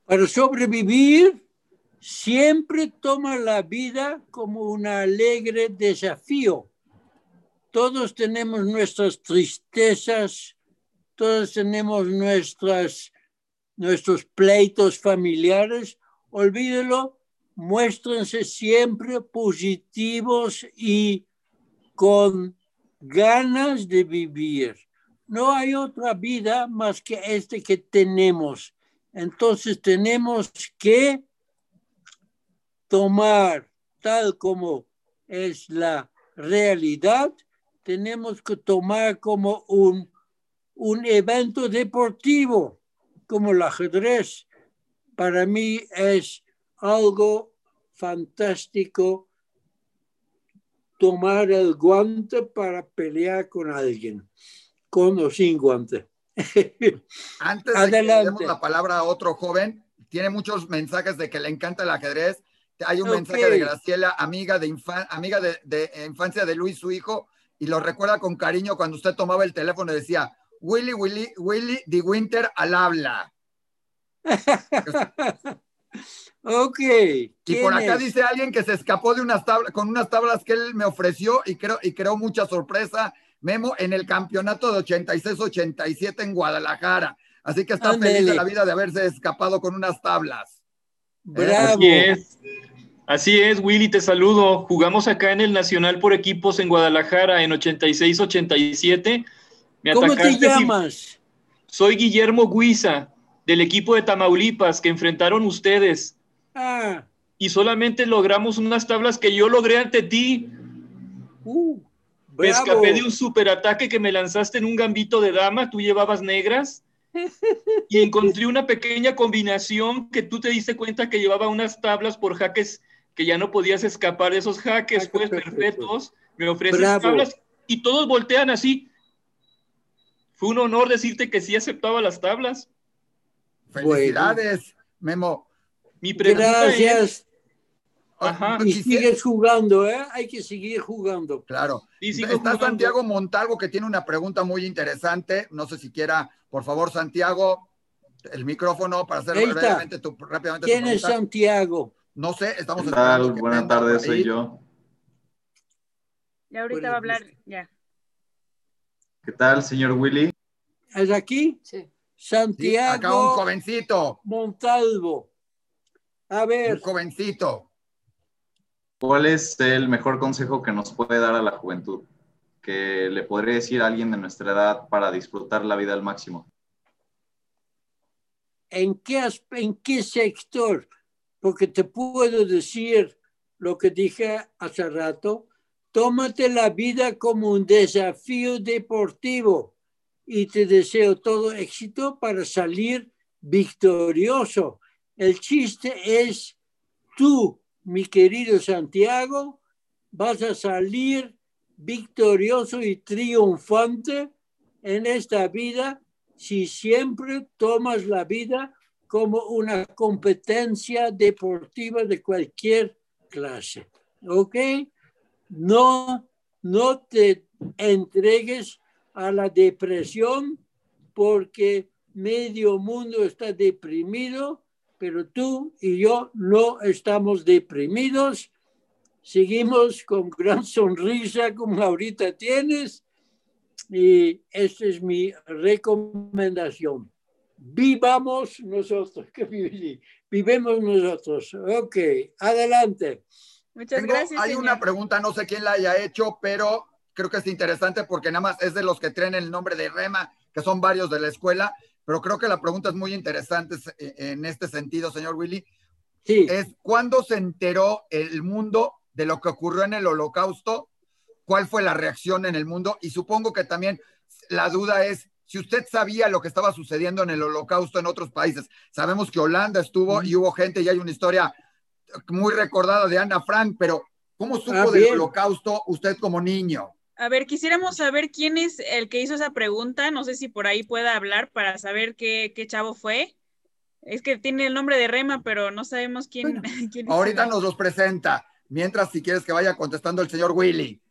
Para sobrevivir, siempre toma la vida como un alegre desafío. Todos tenemos nuestras tristezas, todos tenemos nuestras, nuestros pleitos familiares. Olvídelo, muéstrense siempre positivos y con ganas de vivir. No hay otra vida más que este que tenemos. Entonces tenemos que tomar tal como es la realidad, tenemos que tomar como un, un evento deportivo, como el ajedrez. Para mí es algo fantástico tomar el guante para pelear con alguien, con o sin guante. Antes de que le demos la palabra a otro joven, tiene muchos mensajes de que le encanta el ajedrez. Hay un Ok. mensaje de Graciela, amiga de, infa- amiga de, de infancia de Luis, su hijo, y lo recuerda con cariño cuando usted tomaba el teléfono y decía, Willy, Willy, Willy, de Winter al habla. ok. Y ¿quién por acá es? dice alguien que se escapó de unas tablas, con unas tablas que él me ofreció y creo, y creó mucha sorpresa, Memo, en el campeonato de 86-87 en Guadalajara. Así que está feliz de la vida de haberse escapado con unas tablas. Bravo. Así es. Así es, Willy, te saludo. Jugamos acá en el Nacional por equipos en Guadalajara en 86-87. Me ¿Cómo te llamas? Soy Guillermo Guiza, del equipo de Tamaulipas que enfrentaron ustedes. Ah, Y solamente logramos unas tablas que yo logré ante ti. uh, Me escapé de un superataque que me lanzaste en un gambito de dama, tú llevabas negras. Y encontré una pequeña combinación que tú te diste cuenta que llevaba unas tablas por jaques que ya no podías escapar de esos jaques, Jaques pues perfectos. perfectos. Me ofreces Bravo. tablas y todos voltean así. Fue un honor decirte que sí aceptaba las tablas. Felicidades, Memo. Mi pregunta es, Gracias. Ajá. Y sigues jugando, ¿eh? Hay que seguir jugando. Claro. Sí, Está jugando. Santiago Montalvo que tiene una pregunta muy interesante. No sé si quiera, por favor, Santiago, el micrófono para hacer rápidamente tu, rápidamente tu ¿Quién es. Santiago? No sé, estamos ¿Qué tal? Buenas tardes, soy yo. Y ahorita va a hablar, ya. ¿Qué tal, señor Willy? ¿Es aquí? Sí. Sí, acá un Santiago jovencito, Montalvo. A un ver, jovencito. ¿Cuál es el mejor consejo que nos puede dar a la juventud? Que le podría decir a alguien de nuestra edad para disfrutar la vida al máximo. ¿en qué, ¿en qué sector? Porque te puedo decir lo que dije hace rato. Tómate la vida como un desafío deportivo y te deseo todo éxito para salir victorioso. El chiste es tú, mi querido Santiago, vas a salir victorioso y triunfante en esta vida si siempre tomas la vida como una competencia deportiva de cualquier clase. ¿Ok? No, no te entregues a la depresión porque medio mundo está deprimido, pero tú y yo no estamos deprimidos. Seguimos con gran sonrisa como ahorita tienes y esta es mi recomendación. Vivamos nosotros, que vivemos nosotros. Ok, adelante. Muchas Tengo- gracias. hay señor. una pregunta, no sé quién la haya hecho, pero creo que es interesante porque nada más es de los que traen el nombre de Rema, que son varios de la escuela, pero creo que la pregunta es muy interesante eh, en este sentido, señor Willy. Sí, Es ¿cuándo se enteró el mundo de lo que ocurrió en el holocausto? ¿Cuál fue la reacción en el mundo? Y supongo que también la duda es si usted sabía lo que estaba sucediendo en el holocausto en otros países. Sabemos que Holanda estuvo y hubo gente y hay una historia muy recordada de Ana Frank, pero ¿cómo supo Ah, del holocausto usted como niño? A ver, quisiéramos saber quién es el que hizo esa pregunta. No sé si por ahí pueda hablar para saber qué, qué chavo fue. Es que tiene el nombre de Rema, pero no sabemos quién. quién es Ahorita nos los presenta. Mientras, si quieres que vaya contestando el señor Willy.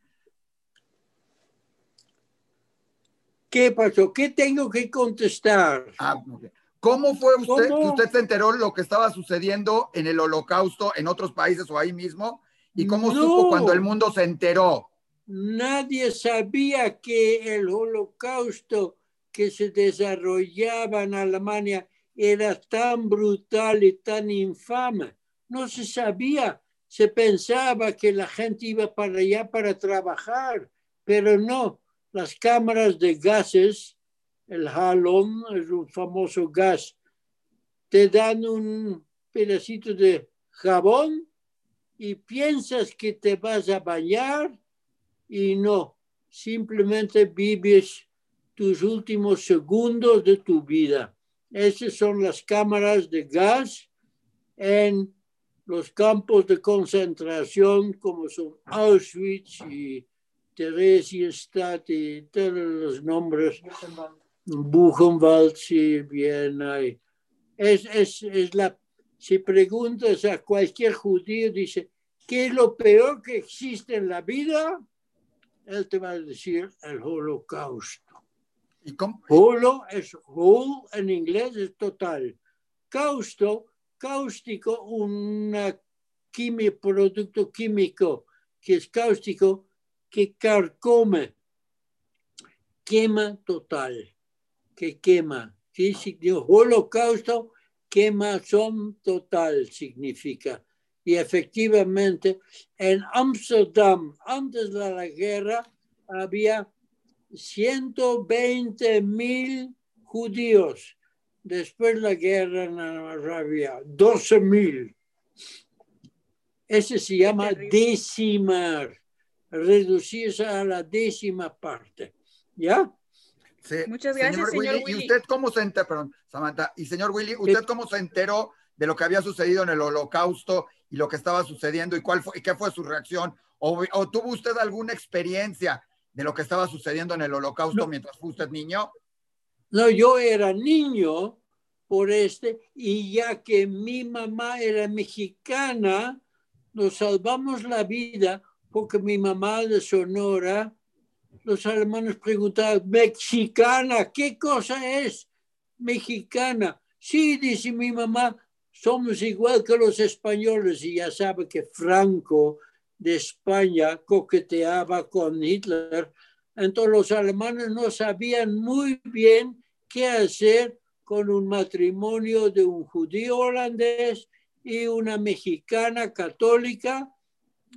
¿qué pasó? ¿Qué tengo que contestar? Ah, ok. ¿Cómo fue usted ¿Cómo? que usted se enteró lo que estaba sucediendo en el holocausto en otros países o ahí mismo? ¿Y cómo No. supo cuando el mundo se enteró? Nadie sabía que el holocausto que se desarrollaba en Alemania era tan brutal y tan infame. No se sabía. Se pensaba que la gente iba para allá para trabajar, pero no. Las cámaras de gases, el halon es un famoso gas, te dan un pedacito de jabón y piensas que te vas a bañar y no, simplemente vives tus últimos segundos de tu vida. Esas son las cámaras de gas en los campos de concentración como son Auschwitz y Theresienstadt y todos los nombres. Buchenwald, sí, Viena. y- Es, es, es la, si preguntas a cualquier judío, dice, ¿qué es lo peor que existe en la vida? Él te va a decir el holocausto. ¿Y cómo? Holo es whole en inglés, es total. Causto, cáustico, un producto químico que es cáustico, que carcome, quema total, que quema. ¿Qué significa? Holocausto, quemazón total significa. Y efectivamente, en Ámsterdam, antes de la guerra, había 120 mil judíos. Después de la guerra no había 12 mil. Ese se llama decimar, reducirse a la décima parte. ¿Ya? Sí. Muchas gracias, señor ¿Y Willy. usted cómo se enteró? Perdón, Samantha. Y señor Willy, ¿usted cómo se enteró de lo que había sucedido en el holocausto y lo que estaba sucediendo y cuál fue y qué fue su reacción? ¿O, o tuvo usted alguna experiencia de lo que estaba sucediendo en el holocausto No. mientras fue usted niño? No, yo era niño por este, y ya que mi mamá era mexicana, nos salvamos la vida porque mi mamá de Sonora, los alemanes preguntaban, mexicana, ¿qué cosa es mexicana? Sí, dice mi mamá, somos igual que los españoles y ya sabe que Franco de España coqueteaba con Hitler. Entonces los alemanes no sabían muy bien qué hacer con un matrimonio de un judío holandés y una mexicana católica.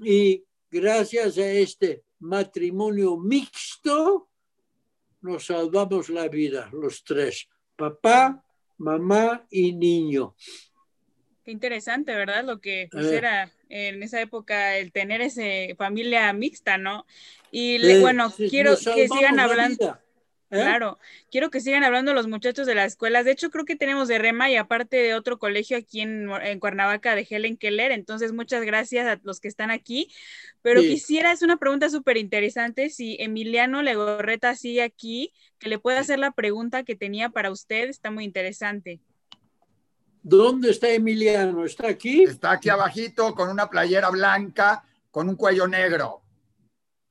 Y gracias a este matrimonio mixto, nos salvamos la vida, los tres, papá, mamá y niño. Qué interesante, ¿verdad? Lo que pues, era en esa época el tener ese familia mixta, ¿no? Y le- Eh, bueno, sí, quiero que sigan la hablando. ¿eh? Claro, quiero que sigan hablando los muchachos de las escuelas. De hecho, creo que tenemos de Rema y aparte de otro colegio aquí en, en Cuernavaca de Helen Keller. Entonces, muchas gracias a los que están aquí. Pero Sí. quisiera, es una pregunta súper interesante, si Emiliano Legorreta sigue aquí, que le pueda hacer la pregunta que tenía para usted. Está muy interesante. ¿Dónde está Emiliano? ¿Está aquí? Está aquí abajito con una playera blanca con un cuello negro.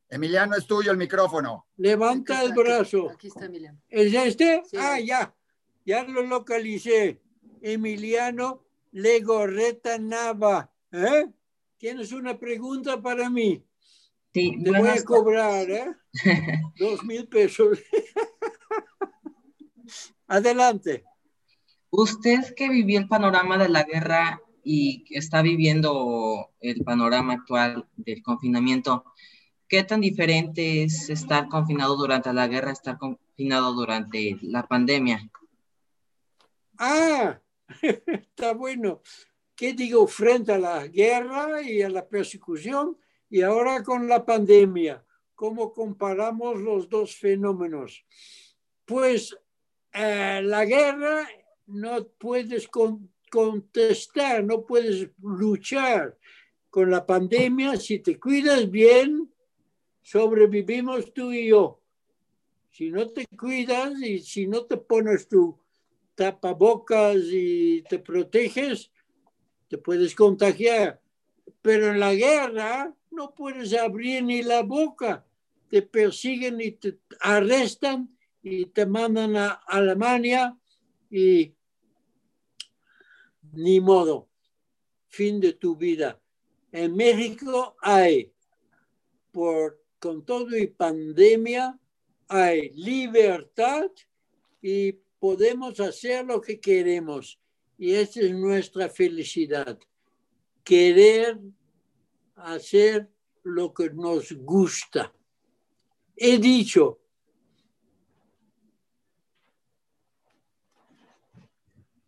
Emiliano, es tuyo el micrófono. Levanta el brazo. Aquí está Emiliano. ¿Es este? Sí. Ah, ya. Ya lo localicé. Emiliano Legorreta Nava. ¿Eh? ¿Tienes una pregunta para mí? Sí, Te voy a cobrar, ¿eh? Dos mil pesos. Adelante. Usted que vivió el panorama de la guerra y está viviendo el panorama actual del confinamiento, ¿qué tan diferente es estar confinado durante la guerra, estar confinado durante la pandemia? Ah, está bueno. ¿Qué digo frente a la guerra y a la persecución y ahora con la pandemia? ¿Cómo comparamos los dos fenómenos? Pues eh, la guerra no puedes con- contestar, no puedes luchar con la pandemia. Si te cuidas bien, sobrevivimos tú y yo. Si no te cuidas y si no te pones tu tapabocas y te proteges, te puedes contagiar. Pero en la guerra no puedes abrir ni la boca. Te persiguen y te arrestan y te mandan a Alemania y ni modo. Fin de tu vida. En México hay, por, con todo y pandemia, hay libertad y podemos hacer lo que queremos. Y esa es nuestra felicidad. Querer hacer lo que nos gusta. He dicho,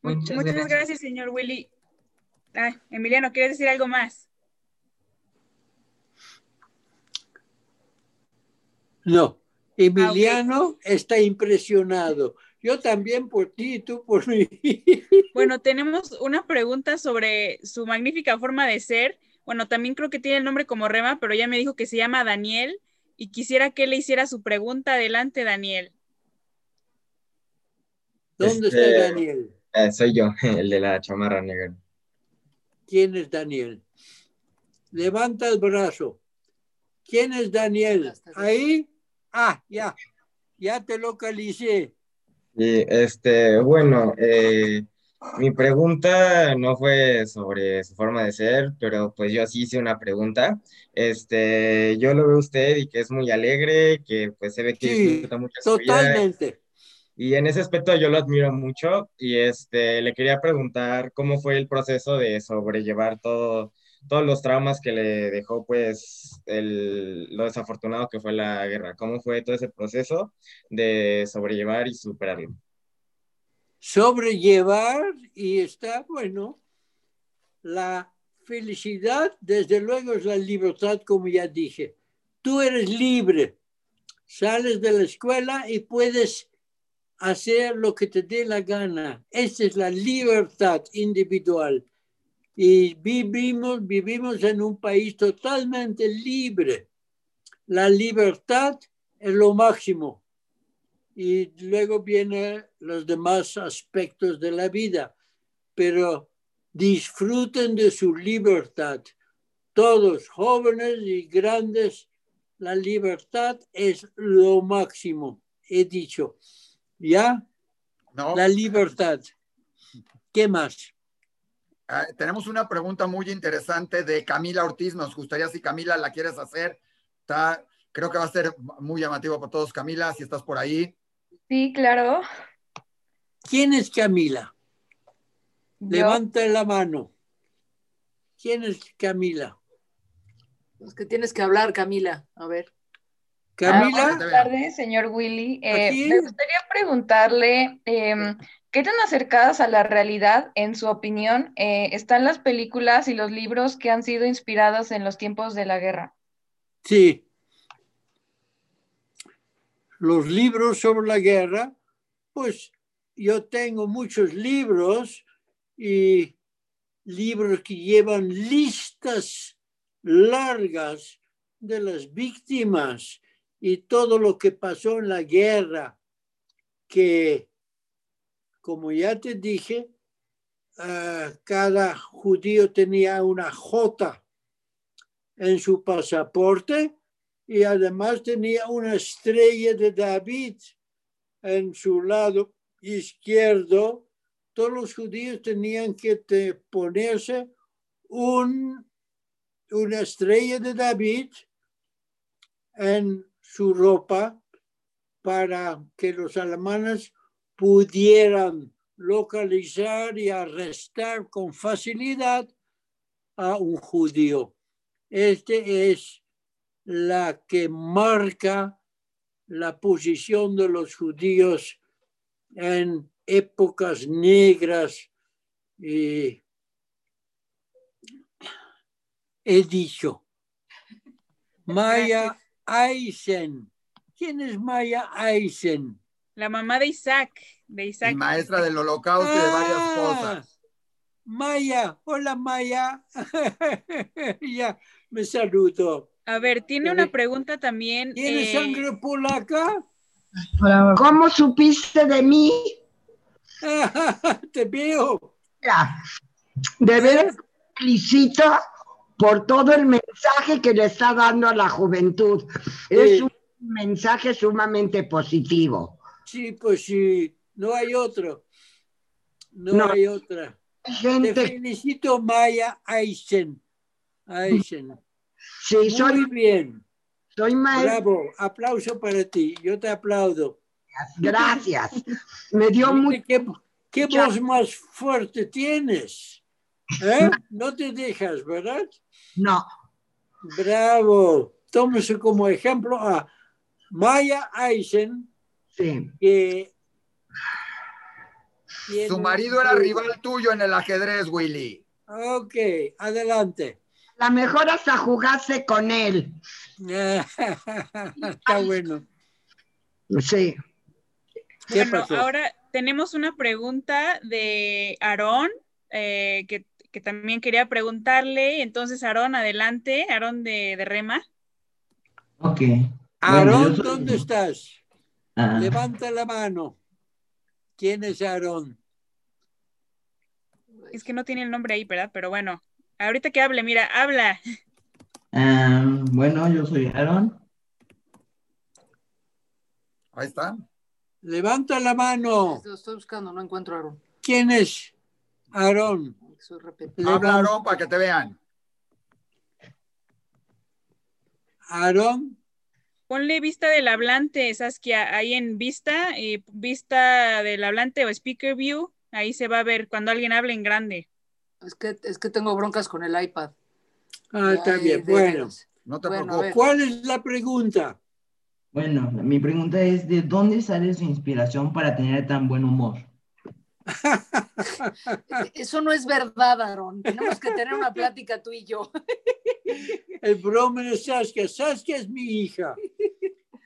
Muchas, Muchas gracias. gracias, señor Willy. Ay, Emiliano, ¿quieres decir algo más? no, Emiliano está impresionado. Yo también por ti y tú por mí. Bueno, tenemos una pregunta sobre su magnífica forma de ser. Bueno, también creo que tiene el nombre como Rema, pero ya me dijo que se llama Daniel y quisiera que le hiciera su pregunta. Adelante, Daniel. ¿Dónde Este- está Daniel? Eh, soy yo, el de la chamarra negra. ¿Quién es Daniel? Levanta el brazo. ¿Quién es Daniel? Ahí. Ah, ya. Ya te localicé. Y este, bueno, eh, mi pregunta no fue sobre su forma de ser, pero pues yo sí hice una pregunta. Este, yo lo veo a usted y que es muy alegre, que pues se ve que Sí, disfruta mucho totalmente. Y en ese aspecto yo lo admiro mucho y este, le quería preguntar cómo fue el proceso de sobrellevar todo, todos los traumas que le dejó pues el, lo desafortunado que fue la guerra. ¿Cómo fue todo ese proceso de sobrellevar y superarlo? sobrellevar y está, bueno, la felicidad, desde luego, es la libertad, como ya dije. Tú eres libre, sales de la escuela y puedes hacer lo que te dé la gana. Esa es la libertad individual. Y vivimos, vivimos en un país totalmente libre. La libertad es lo máximo y luego vienen los demás aspectos de la vida, pero disfruten de su libertad. Todos, jóvenes y grandes, la libertad es lo máximo, he dicho. ¿Ya? No. La libertad. ¿Qué más? Ah, tenemos una pregunta muy interesante de Camila Ortiz. Nos gustaría si Camila la quieres hacer. Está, creo que va a ser muy llamativo para todos. Camila, si estás por ahí. Sí, claro. ¿Quién es Camila? Yo. Levanta la mano. ¿Quién es Camila? Los que tienes que hablar, Camila. A ver. Camila. Ah, buenas tardes, señor Willy. Eh, me gustaría preguntarle, em, ¿qué tan acercadas a la realidad, en su opinión, eh, están las películas y los libros que han sido inspirados en los tiempos de la guerra? Sí. Los libros sobre la guerra, pues yo tengo muchos libros y libros que llevan listas largas de las víctimas y todo lo que pasó en la guerra, que, como ya te dije, ah, cada judío tenía una J en su pasaporte y además tenía una estrella de David en su lado izquierdo. Todos los judíos tenían que ponerse un, una estrella de David en su ropa para que los alemanes pudieran localizar y arrestar con facilidad a un judío. Este es la que marca la posición de los judíos en épocas negras. Y he dicho, Maya Eisen. ¿Quién es Maya Eisen? La mamá de Isaac, de Isaac. Y maestra del holocausto y de varias Ah, cosas. Maya, hola Maya. ya me saludo. A ver, tiene una pregunta también. ¿Tienes eh, sangre polaca? ¿Cómo supiste de mí? Te veo. Mira, De veras felicito por todo el mensaje que le está dando a la juventud. Es un mensaje sumamente positivo. Sí, pues sí, no hay otro. No, No. hay otra. Gente- Te felicito, Maya Eisen. Eisen. Sí, Muy soy- bien. Soy maestra. Bravo, aplauso para ti. Yo te aplaudo. Gracias. Me dio muy... ¿Qué, qué voz más fuerte tienes? ¿Eh? No te dejas, ¿verdad? No. Bravo. Tómese como ejemplo a Maya Eisen, Sí. que Su marido era rival tuyo en el ajedrez, Willy. Ok, adelante. La mejor hasta jugarse con él. Está bueno. Sí. ¿Qué Bueno, pasó? ahora tenemos una pregunta de Aarón, eh, que, que también quería preguntarle. Entonces, Aarón, adelante, Aarón de, de Rema. Ok. Aarón, Bueno, yo soy- ¿dónde estás? Ah. Levanta la mano. ¿Quién es Aarón? Es que no tiene el nombre ahí, ¿verdad? Pero bueno, ahorita que hable, mira, habla. Ah, bueno, yo soy Aaron. Ahí está. Levanta la mano. Lo estoy buscando, no encuentro a Aaron. ¿Quién es Aarón? Soy. Habla, Aarón, para que te vean. Aarón. Ponle vista del hablante, Saskia, ahí en vista, y vista del hablante o speaker view, ahí se va a ver cuando alguien hable en grande. Es que, es que tengo broncas con el iPad. Ah, está bien. Bueno. No te Bueno, preocupes. ¿Cuál es la pregunta? Bueno, mi pregunta es, ¿de dónde sale su inspiración para tener tan buen humor? Eso no es verdad, Aaron. Tenemos que tener una plática tú y yo. El broma de Saskia. Saskia es mi hija.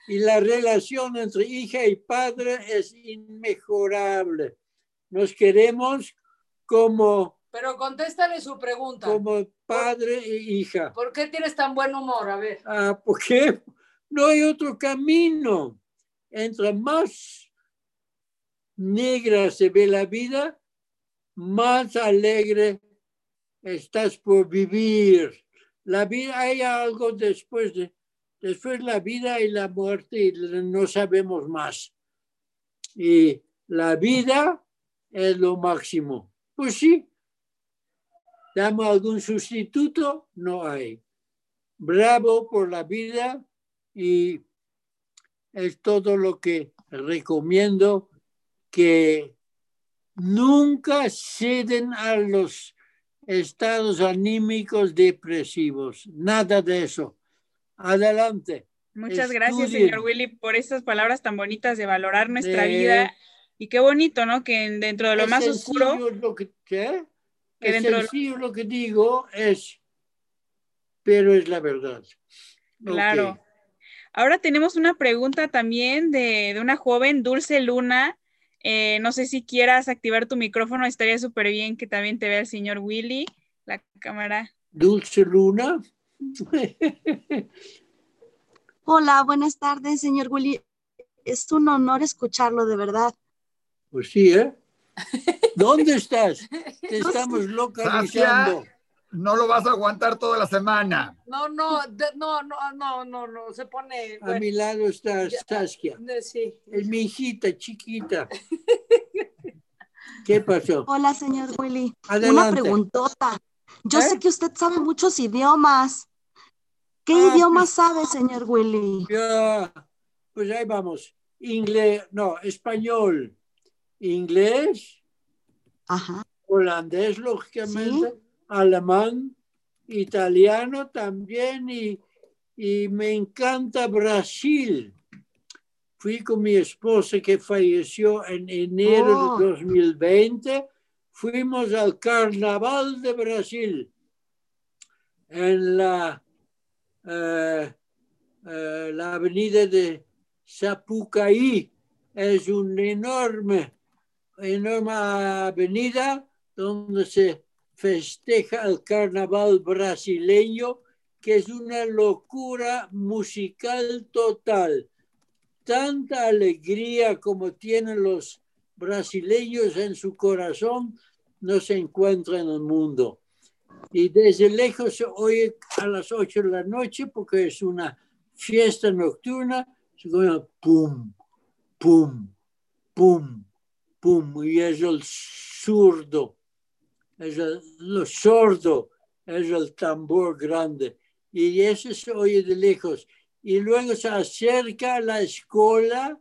Y la relación entre hija y padre es inmejorable. Nos queremos como, Pero contéstale su pregunta. como padre e hija. ¿Por qué tienes tan buen humor? A ver. Ah, porque no hay otro camino. Entre más negra se ve la vida, más alegre estás por vivir. La vida, hay algo después de, después la vida y la muerte y no sabemos más. Y la vida es lo máximo. Pues sí. ¿Damos algún sustituto? No hay. Bravo por la vida y es todo lo que recomiendo que nunca ceden a los estados anímicos depresivos. Nada de eso. Adelante. Muchas gracias, señor Willy, por estas palabras tan bonitas de valorar nuestra Eh, vida. Y qué bonito, ¿no? Que en- dentro de lo más oscuro, Lo que, ¿qué? que dentro de- sencillo lo que digo es, pero es la verdad. Claro. Ahora tenemos una pregunta también de, de una joven, Dulce Luna. Eh, no sé si quieras activar tu micrófono, estaría súper bien que también te vea el señor Willy, la cámara. Dulce Luna. Hola, buenas tardes, señor Willy. Es un honor escucharlo, de verdad. Pues sí, ¿eh? ¿Dónde estás? Te estamos localizando. No lo vas a aguantar toda la semana. No, no, de- no, no, no, no, no, se pone. A mi lado está Saskia. Sí. Es mi hijita chiquita. ¿Qué pasó? Hola, señor Willy. Una preguntota. Yo ¿Eh? sé que usted sabe muchos idiomas. ¿Qué Ah, idiomas sabe, señor Willy? Ya, pues ahí vamos. Inglés, no, español, inglés, Ajá. holandés, lógicamente, alemán, italiano también y, y me encanta Brasil. Fui con mi esposa que falleció en enero Oh. de 2020. Fuimos al Carnaval de Brasil en la, eh, eh, la avenida de Sapucaí. Es una enorme, enorme avenida donde se festeja el carnaval brasileño, que es una locura musical total. Tanta alegría como tienen los brasileños en su corazón no se encuentra en el mundo. Y desde lejos se oye a las 8 de la noche porque es una fiesta nocturna, se oye pum, pum, pum, pum, y es el zurdo, es el, lo sordo, es el tambor grande, y eso se oye de lejos. Y luego se acerca la escuela,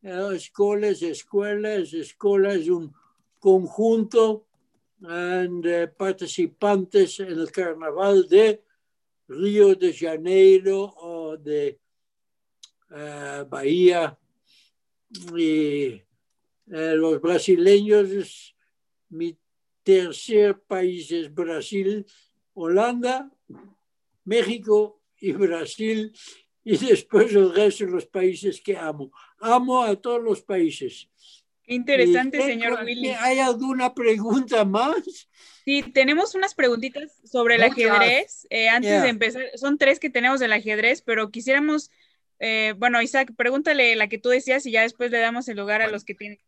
la escuela es escuela, es un conjunto eh, de participantes en el carnaval de Río de Janeiro o de eh, Bahía. Y eh, los brasileños, tercer país es Brasil, Holanda, México y Brasil. Y después el resto de los países que amo. Amo a todos los países. Qué interesante, ¿Y qué- señor Willy. ¿Hay alguna pregunta más? Sí, tenemos unas preguntitas sobre el Muchas. ajedrez. Eh, antes Yeah. de empezar, son tres que tenemos del ajedrez, pero quisiéramos, eh, bueno, Isaac, pregúntale la que tú decías y ya después le damos el lugar a los que tienen.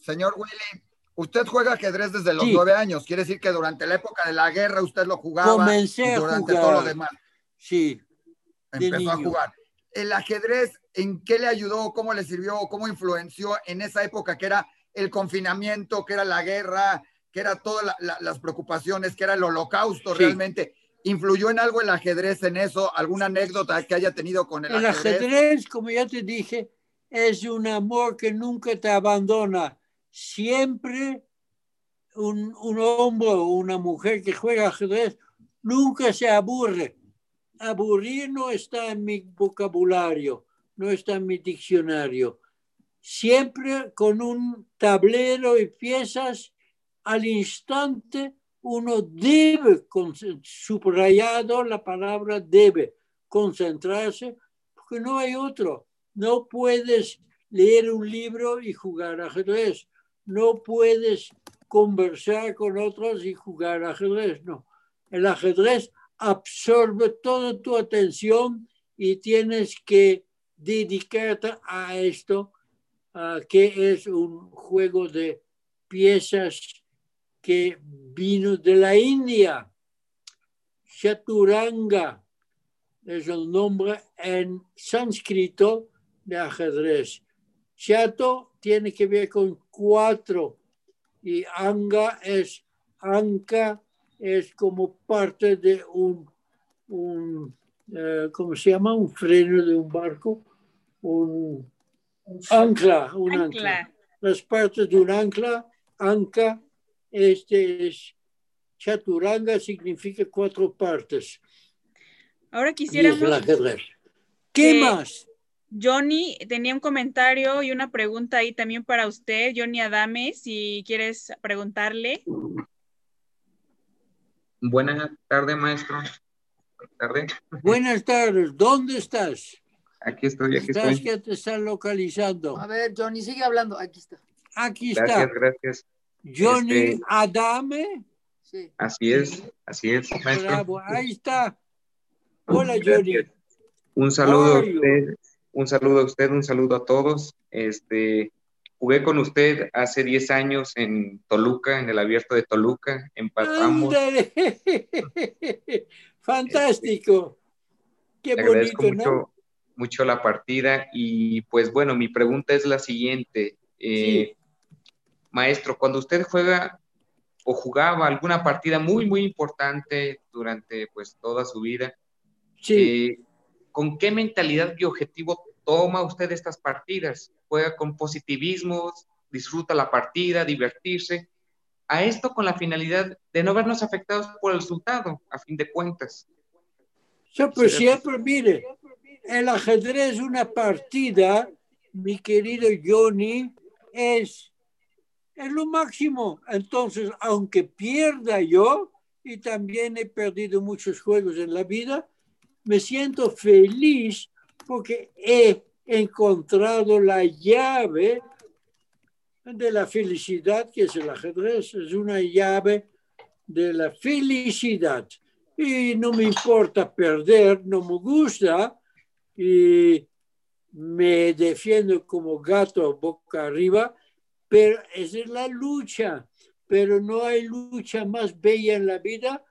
Señor Willy, usted juega ajedrez desde los Sí. nueve años. Quiere decir que durante la época de la guerra usted lo jugaba. Comencé a durante jugar. todo lo demás. Sí. Empezó a jugar. El ajedrez, ¿en qué le ayudó? ¿Cómo le sirvió? ¿Cómo influenció en esa época que era el confinamiento, que era la guerra, que era todas la- la- las preocupaciones, que era el holocausto Sí. realmente? ¿Influyó en algo el ajedrez en eso? ¿Alguna anécdota que haya tenido con el, El ajedrez, como ya te dije, es un amor que nunca te abandona. Siempre un, un hombre o una mujer que juega ajedrez nunca se aburre. Aburrir no está en mi vocabulario, no está en mi diccionario. Siempre con un tablero y piezas al instante uno debe, subrayado la palabra debe, concentrarse, porque no hay otro. No puedes leer un libro y jugar ajedrez. No puedes conversar con otros y jugar ajedrez. No. El ajedrez absorbe toda tu atención y tienes que dedicarte a esto, que es un juego de piezas que vino de la India. Chaturanga es el nombre en sánscrito de ajedrez. Chato tiene que ver con cuatro y anga es anca, es como parte de un, un eh, ¿cómo se llama? Un freno de un barco, un ancla, un ancla. Ancla. Las partes de un ancla, anca, este es chaturanga, significa cuatro partes. Ahora quisiéramos. ¿Qué más? Johnny tenía un comentario y una pregunta ahí también para usted, Johnny Adame, si quieres preguntarle. Buenas tardes, maestro. Buenas tardes. Buenas tardes, ¿dónde estás? Aquí estoy, aquí ¿Estás estoy. que te están localizando? A ver, Johnny, sigue hablando. Aquí está. Aquí Gracias, está. gracias. Johnny Este, Adame. Sí. así es, así es, maestro. Bravo, ahí está. Hola, Johnny. Gracias. Un saludo a usted, un saludo a usted, un saludo a todos. Este, jugué con usted hace 10 años en Toluca, en el abierto de Toluca, empatamos. Ándale. Fantástico. Qué Le agradezco bonito, ¿no? mucho la partida y pues bueno, mi pregunta es la siguiente. Eh, Maestro, cuando usted juega o jugaba alguna partida muy, muy importante durante pues toda su vida, eh, ¿con qué mentalidad y objetivo toma usted estas partidas? ¿Juega con positivismo? ¿Disfruta la partida? ¿Divertirse? A esto con la finalidad de no vernos afectados por el resultado, a fin de cuentas. Yo, pues siempre, mire, el ajedrez, una partida, mi querido Johnny, es, es lo máximo. Entonces, aunque pierda yo, y también he perdido muchos juegos en la vida, me siento feliz porque he encontrado la llave de la felicidad, que es el ajedrez, es una llave de la felicidad. Y no me importa perder, no me gusta, y me defiendo como gato boca arriba, pero esa es la lucha. Pero no hay lucha más bella en la vida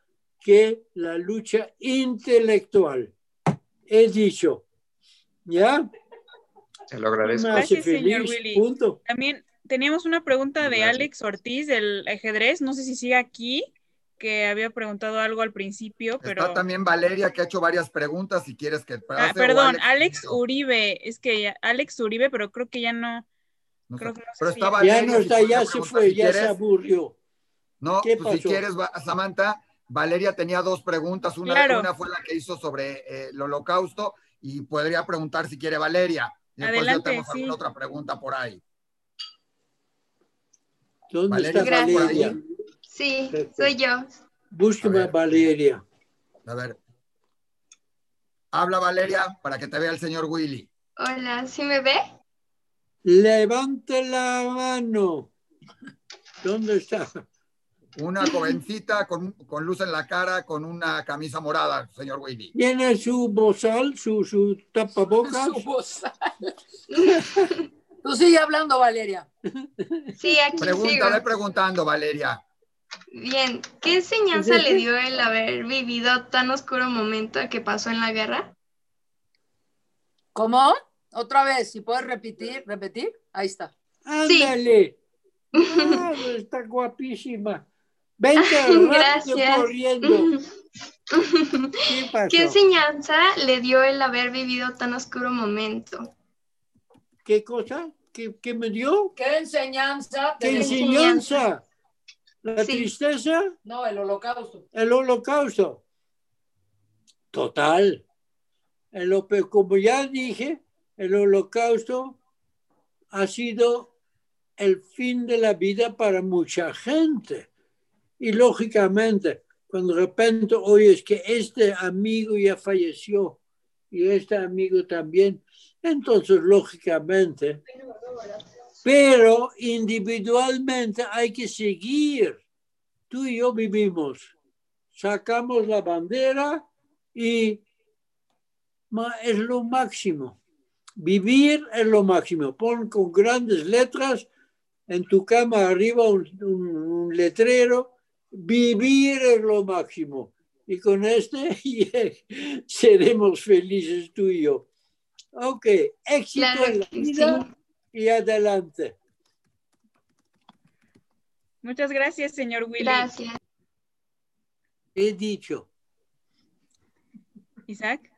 que la lucha intelectual. He dicho, ¿ya? Se lo agradezco. Me hace Gracias, señor feliz, Willy. punto. También teníamos una pregunta de Alex Ortiz del ajedrez. No sé si sigue aquí, que había preguntado algo al principio, pero. Está también Valeria que ha hecho varias preguntas si quieres que Ah, perdón, Alex. Alex Uribe. Es que ya- Alex Uribe, pero creo que ya no. No creo sé. que no sé Pero si está Ya no si está, ya se fue, si ya se quieres. aburrió. No, ¿Qué pues si pasó? quieres, va- Samantha, Valeria tenía dos preguntas. Una, Claro. una fue la que hizo sobre eh, el holocausto y podría preguntar si quiere Valeria. Y después yo Adelante, tengo sí. alguna otra pregunta por ahí. ¿Dónde Valeria, está ¿estás por ahí? Valeria? Sí, Perfecto. soy yo. Búsqueme a Valeria. A ver. Habla Valeria para que te vea el señor Willy. Hola, ¿sí me ve? Levante la mano. ¿Dónde está? Una jovencita con, con luz en la cara, con una camisa morada, señor Willy. ¿Tiene su bozal, su, su tapabocas? Su bozal. Tú sigue hablando, Valeria. Sí, aquí Pregunta, ve sigo. preguntando, Valeria. Bien, ¿qué enseñanza le dio el haber vivido tan oscuro momento que pasó en la guerra? ¿Cómo? Otra vez, si puedes repetir, repetir, ahí está. Ándale. Ah, está guapísima. Vente Gracias. corriendo. ¿Qué pasó? ¿Qué enseñanza le dio el haber vivido tan oscuro momento? ¿Qué cosa? ¿Qué, qué me dio? ¿Qué enseñanza? ¿Qué enseñanza? ¿La tristeza? No, el holocausto. El holocausto. Total. El, ope- como ya dije, el holocausto ha sido el fin de la vida para mucha gente. Y lógicamente, cuando de repente oyes que este amigo ya falleció y este amigo también, entonces lógicamente, pero individualmente hay que seguir. Tú y yo vivimos, sacamos la bandera y es lo máximo. Vivir es lo máximo. Pon con grandes letras en tu cama arriba un- un letrero. Vivir es lo máximo. Y con este seremos felices tú y yo. Ok, éxito Claro en la y adelante. Muchas gracias, señor Willy. Gracias. He dicho. Isaac.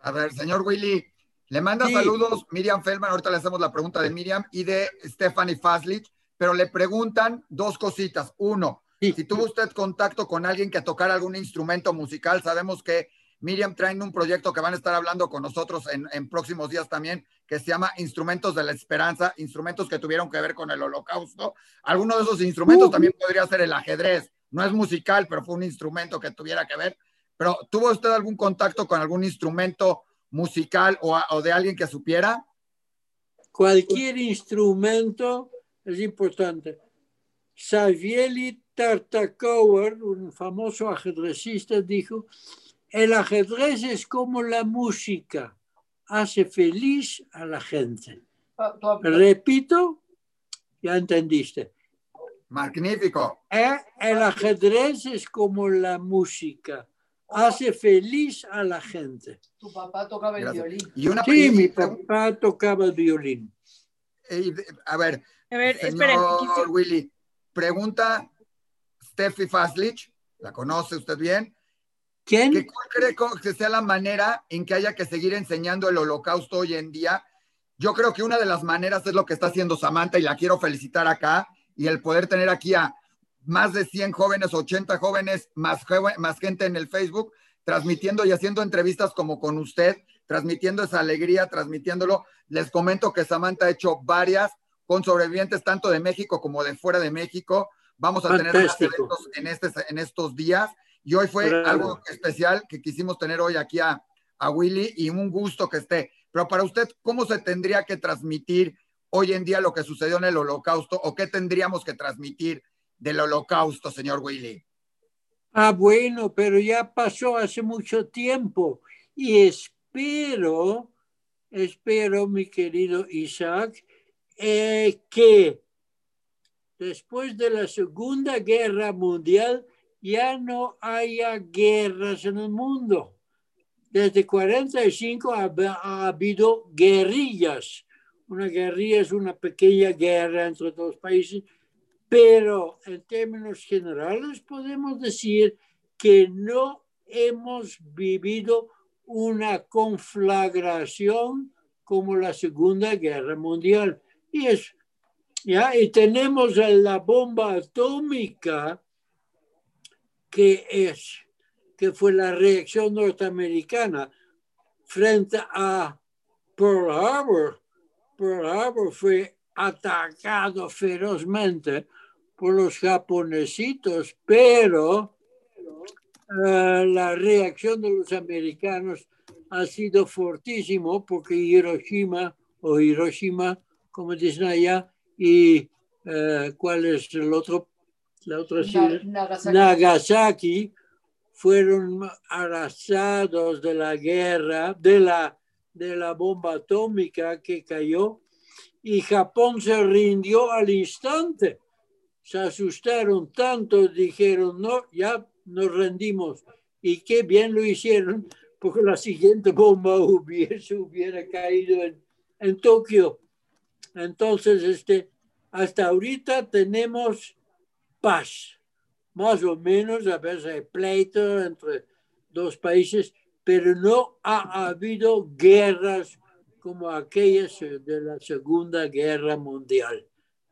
A ver, señor Willy, le manda Sí. saludos Miriam Feldman, ahorita le hacemos la pregunta de Miriam y de Stephanie Faslich, pero le preguntan dos cositas. Uno, si tuvo usted contacto con alguien que tocara algún instrumento musical, sabemos que Miriam trae un proyecto que van a estar hablando con nosotros en, en próximos días también, que se llama Instrumentos de la Esperanza, instrumentos que tuvieron que ver con el holocausto. Alguno de esos instrumentos también podría ser el ajedrez. No es musical, pero fue un instrumento que tuviera que ver. Pero ¿tuvo usted algún contacto con algún instrumento musical o, o de alguien que supiera? Cualquier instrumento es importante. Savieli Tartakower, un famoso ajedrecista, dijo, el ajedrez es como la música, hace feliz a la gente. Tu- Repito, Ya entendiste. Magnífico. Eh, El ajedrez es como la música. Hace feliz a la gente. Tu papá tocaba el Gracias. violín. Y una Sí, mi papá tocaba el violín. y- a ver, A ver, señor esperen. Willy, pregunta Steffi Faslich, ¿la conoce usted bien? ¿Quién? ¿Que ¿Cuál cree que sea la manera en que haya que seguir enseñando el holocausto hoy en día? Yo creo que una de las maneras es lo que está haciendo Samantha y la quiero felicitar acá y el poder tener aquí a más de 100 jóvenes, 80 jóvenes, más, joven- más gente en el Facebook, transmitiendo y haciendo entrevistas como con usted, transmitiendo esa alegría, transmitiéndolo. Les comento que Samantha ha hecho varias con sobrevivientes tanto de México como de fuera de México. Vamos a tener más Fantástico. eventos en, este, en estos días y hoy fue Bravo. algo especial que quisimos tener hoy aquí a, a Willy y un gusto que esté. Pero para usted, ¿cómo se tendría que transmitir hoy en día lo que sucedió en el holocausto o qué tendríamos que transmitir del holocausto, señor Willy? Ah, bueno, pero ya pasó hace mucho tiempo y espero, espero, mi querido Isaac, eh, que después de la Segunda Guerra Mundial ya no haya guerras en el mundo. Desde 45 ha, ha habido guerrillas. Una guerrilla es una pequeña guerra entre dos países, pero en términos generales podemos decir que no hemos vivido una conflagración como la Segunda Guerra Mundial. Y, es, ¿ya? y tenemos la bomba atómica que es que fue la reacción norteamericana frente a Pearl Harbor. Pearl Harbor fue atacado ferozmente por los japonesitos, pero uh, la reacción de los americanos ha sido fortísimo porque Hiroshima o Hiroshima, como dicen allá, y uh, cuál es el otro, la otra ciudad, Nagasaki. Nagasaki, fueron arrasados de la guerra, de la, de la bomba atómica que cayó y Japón se rindió al instante. Se asustaron tanto, dijeron, no, ya nos rendimos. Y qué bien lo hicieron, porque la siguiente bomba hubiese, hubiera caído en, en Tokio. Entonces, este, hasta ahorita tenemos paz, más o menos, a veces hay pleito entre dos países, pero no ha habido guerras como aquellas de la Segunda Guerra Mundial.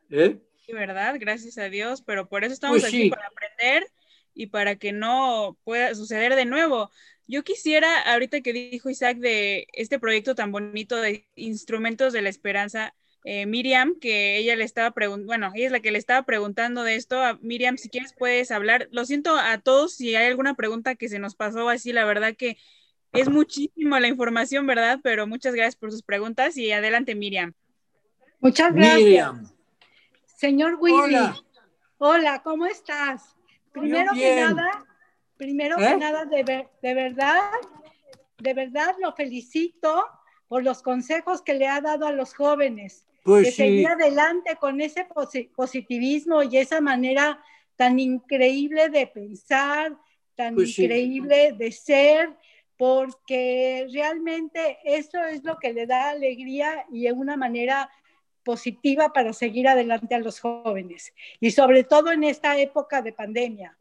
¿Eh? Sí, ¿verdad? Gracias a Dios, pero por eso estamos Pues aquí sí. para aprender y para que no pueda suceder de nuevo. Yo quisiera, ahorita que dijo Isaac de este proyecto tan bonito de instrumentos de la esperanza, eh, Miriam, que ella le estaba preguntando, bueno, ella es la que le estaba preguntando de esto. A Miriam, si quieres puedes hablar. Lo siento a todos si hay alguna pregunta que se nos pasó así, la verdad que es muchísimo la información, ¿verdad? Pero muchas gracias por sus preguntas y adelante, Miriam. Muchas gracias. Miriam. Señor Willy. Hola. Hola, ¿cómo estás? Primero que nada, primero ¿Eh? que nada, de, ver- de verdad, de verdad lo felicito por los consejos que le ha dado a los jóvenes. Pues de sí. seguir adelante con ese posi- positivismo y esa manera tan increíble de pensar, tan Pues sí. increíble de ser, porque realmente eso es lo que le da alegría y es una manera positiva para seguir adelante a los jóvenes y sobre todo en esta época de pandemia.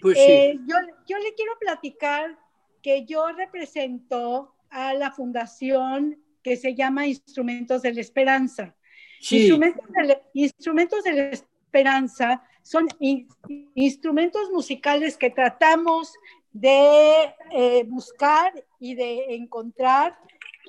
Pues Eh, sí. yo, yo le quiero platicar que yo represento a la fundación que se llama Instrumentos de la Esperanza. Sí. Instrumentos, de la, Instrumentos de la Esperanza son in- instrumentos musicales que tratamos de eh, buscar y de encontrar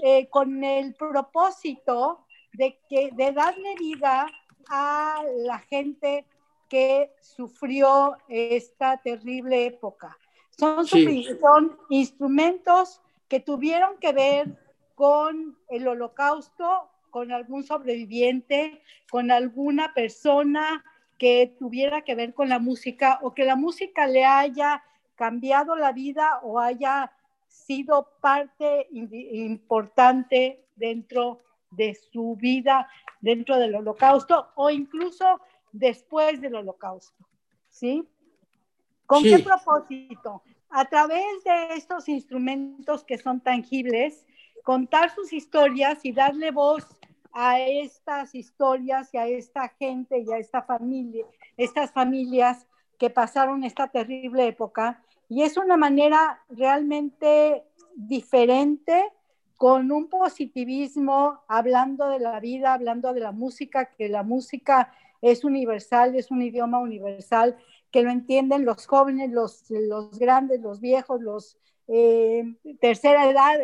eh, con el propósito de, que, de darle vida a la gente que sufrió esta terrible época. Son, Sí. son instrumentos que tuvieron que ver con el holocausto, con algún sobreviviente, con alguna persona que tuviera que ver con la música o que la música le haya cambiado la vida o haya sido parte importante dentro de su vida dentro del holocausto o incluso después del holocausto. ¿Sí? ¿Con Sí. qué propósito? A través de estos instrumentos que son tangibles, contar sus historias y darle voz a estas historias y a esta gente y a esta familia, estas familias que pasaron esta terrible época. Y es una manera realmente diferente, con un positivismo, hablando de la vida, hablando de la música, que la música es universal, es un idioma universal, que lo entienden los jóvenes, los, los grandes, los viejos, los eh, tercera edad,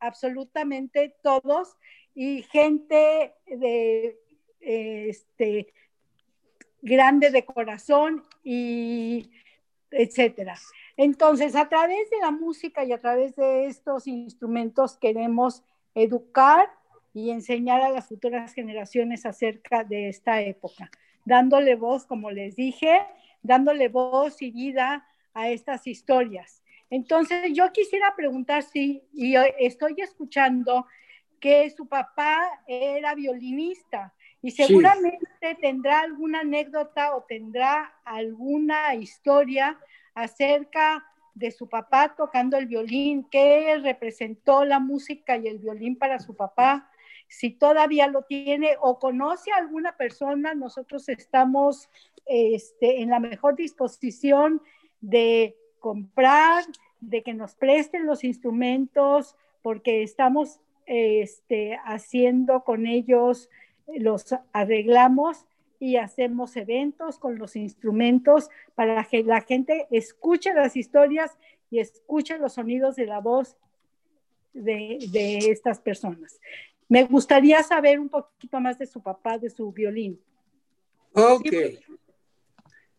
absolutamente todos, y gente de eh, este, grande de corazón y etcétera. Entonces, a través de la música y a través de estos instrumentos queremos educar y enseñar a las futuras generaciones acerca de esta época, dándole voz, como les dije, dándole voz y vida a estas historias. Entonces, yo quisiera preguntar si, y yo estoy escuchando que su papá era violinista y Sí. seguramente tendrá alguna anécdota o tendrá alguna historia acerca de su papá tocando el violín, qué representó la música y el violín para su papá, si todavía lo tiene o conoce a alguna persona, nosotros estamos este, en la mejor disposición de comprar, de que nos presten los instrumentos, porque estamos este, haciendo con ellos, los arreglamos y hacemos eventos con los instrumentos para que la gente escuche las historias y escuche los sonidos de la voz de, de estas personas. Me gustaría saber un poquito más de su papá, de su violín. Ok.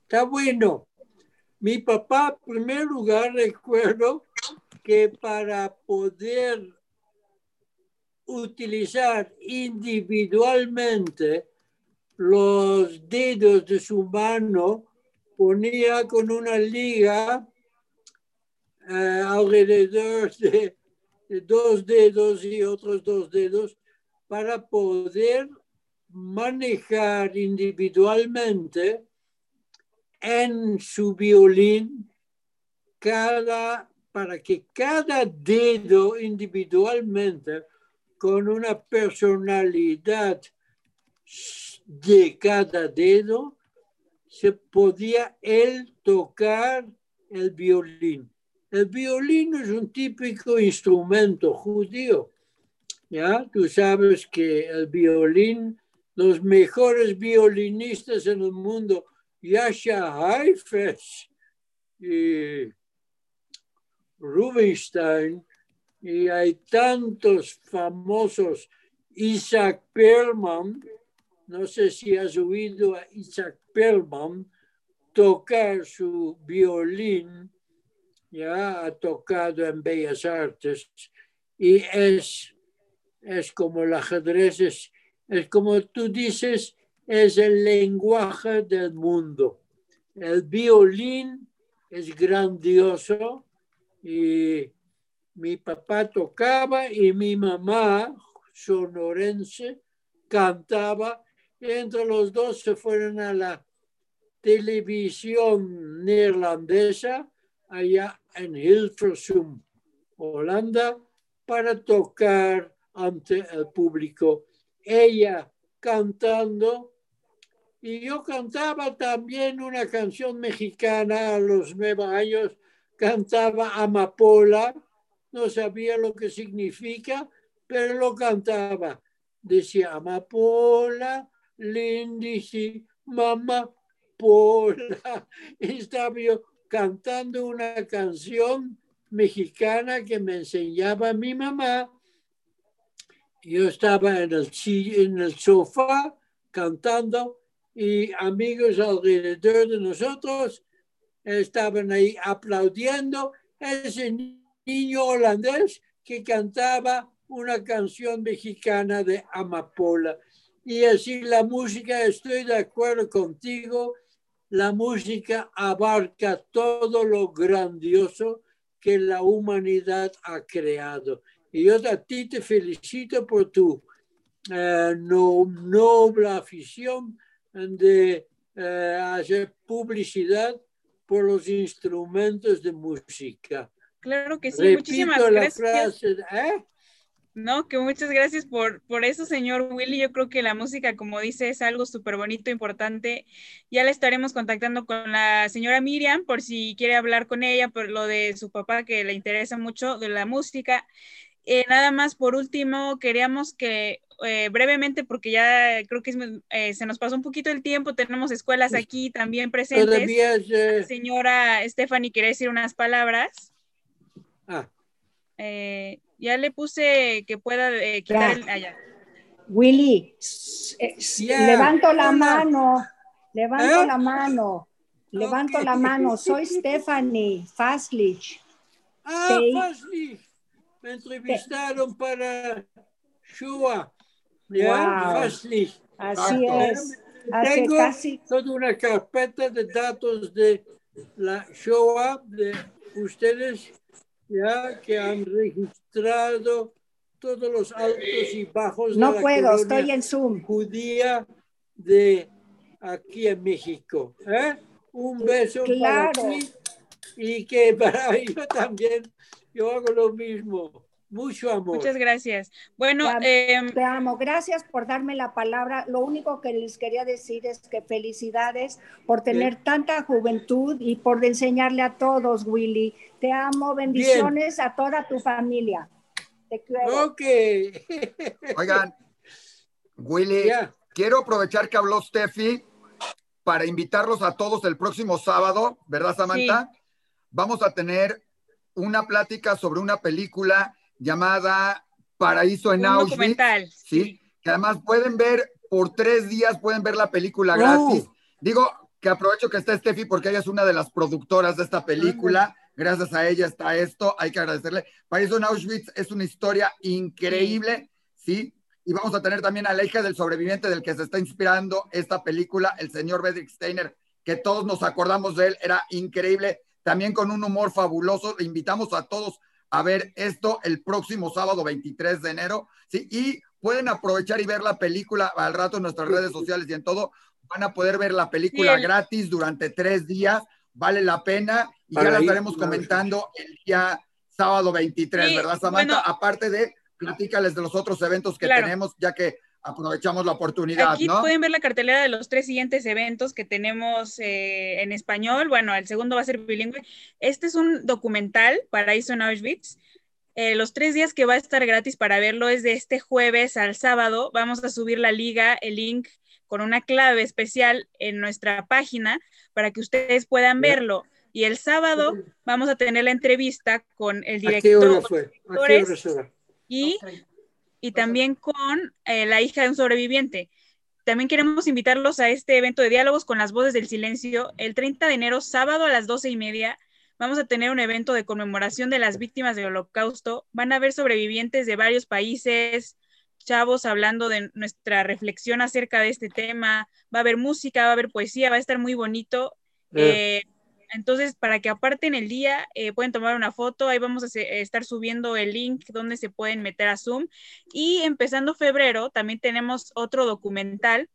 Está bueno. Mi papá, en primer lugar, recuerdo que para poder utilizar individualmente los dedos de su mano, ponía con una liga eh, alrededor de, de dos dedos y otros dos dedos para poder manejar individualmente en su violín cada para que cada dedo individualmente con una personalidad de cada dedo se podía él tocar el violín. El violín es un típico instrumento judío. ¿ya? Tú sabes que el violín, los mejores violinistas en el mundo, Yasha Haifes y Rubinstein, y hay tantos famosos, Isaac Perlman, no sé si has oído a Isaac Perlman tocar su violín, ya ha tocado en Bellas Artes, y es, es como el ajedrez, es, es como tú dices, es el lenguaje del mundo. El violín es grandioso y mi papá tocaba y mi mamá, sonorense, cantaba. Entre los dos se fueron a la televisión neerlandesa allá en Hilversum, Holanda, para tocar ante el público. Ella cantando y yo cantaba también una canción mexicana a los nueve años, cantaba Amapola, no sabía lo que significa, pero lo cantaba. Decía Amapola, lindísima, mamá, Pola. Estaba yo cantando una canción mexicana que me enseñaba mi mamá. Yo estaba en el, en el sofá cantando y amigos alrededor de nosotros estaban ahí aplaudiendo ese niño holandés que cantaba una canción mexicana de Amapola. Y así la música, estoy de acuerdo contigo, la música abarca todo lo grandioso que la humanidad ha creado. Y yo a ti te felicito por tu eh, no, noble afición de eh, hacer publicidad por los instrumentos de música. Claro que sí, Repito muchísimas la gracias. frase, ¿eh? No, que muchas gracias por, por eso, señor Willy. Yo creo que la música, como dice, es algo súper bonito, importante. Ya la estaremos contactando con la señora Miriam por si quiere hablar con ella por lo de su papá, que le interesa mucho de la música. Eh, nada más, por último, queríamos que eh, brevemente, porque ya creo que es, eh, se nos pasó un poquito el tiempo, tenemos escuelas aquí también presentes. Todavía es, eh, La señora Stephanie quiere decir unas palabras. Ah. Eh, ya le puse que pueda eh, quitar Ya. el. ah, ya. Willy, eh, levanto la hola. mano, levanto ¿Eh? la mano, levanto la mano. Soy Stephanie Faslich. Ah, Te- Fasli. Me entrevistaron para Shoah. ¿Ya? Wow. Así Exacto. es. Hace Tengo casi, toda una carpeta de datos de la Shoah de ustedes ya que han registrado todos los altos y bajos de no la puedo, estoy en Zoom. judía de aquí en México. ¿eh? Un beso Claro. para ti y que para yo también, yo hago lo mismo. Mucho amor. Muchas gracias. Bueno, Te em, Te amo, gracias por darme la palabra. Lo único que les quería decir es que felicidades por tener tanta juventud y por enseñarle a todos, Willy. Te amo, bendiciones a toda tu familia. Te quiero. Ok. Oigan, Willy, quiero aprovechar que habló Steffi para invitarlos a todos el próximo sábado, ¿verdad, Samantha? Vamos a tener una plática sobre una película llamada Paraíso en un Auschwitz. documental. ¿sí? Que además pueden ver por tres días, pueden ver la película gratis. Digo que aprovecho que está Steffi porque ella es una de las productoras de esta película. Gracias a ella está esto, hay que agradecerle. Paraíso en Auschwitz es una historia increíble, ¿sí? Y vamos a tener también a la hija del sobreviviente del que se está inspirando esta película, el señor Bedrick Steiner, que todos nos acordamos de él, era increíble, también con un humor fabuloso. Le invitamos a todos a ver esto el próximo sábado 23 de enero, ¿sí? Y pueden aprovechar y ver la película al rato en nuestras redes sociales y en todo. Van a poder ver la película gratis durante tres días, vale la pena y ya Para la ir, estaremos claro. comentando el día sábado 23, Sí, ¿verdad, Samantha? bueno. Aparte de, platícales de los otros eventos que Claro. tenemos, ya que aprovechamos la oportunidad, Aquí ¿no? pueden ver la cartelera de los tres siguientes eventos que tenemos eh, en español. Bueno, el segundo va a ser bilingüe. Este es un documental, Paraíso en Auschwitz. Eh, los tres días que va a estar gratis para verlo es de este jueves al sábado. Vamos a subir la liga, el link con una clave especial en nuestra página para que ustedes puedan verlo. Y el sábado vamos a tener la entrevista con el ¿A qué hora director fue? ¿A qué hora y, y también con eh, la hija de un sobreviviente. También queremos invitarlos a este evento de diálogos con las voces del silencio. El 30 de enero, sábado a las 12 y media, vamos a tener un evento de conmemoración de las víctimas del holocausto. Van a haber sobrevivientes de varios países, chavos hablando de nuestra reflexión acerca de este tema. Va a haber música, va a haber poesía, va a estar muy bonito. Eh. Eh, entonces, para que aparten el día, eh, pueden tomar una foto, ahí vamos a se- estar subiendo el link donde se pueden meter a Zoom. Y empezando febrero, también tenemos otro documental.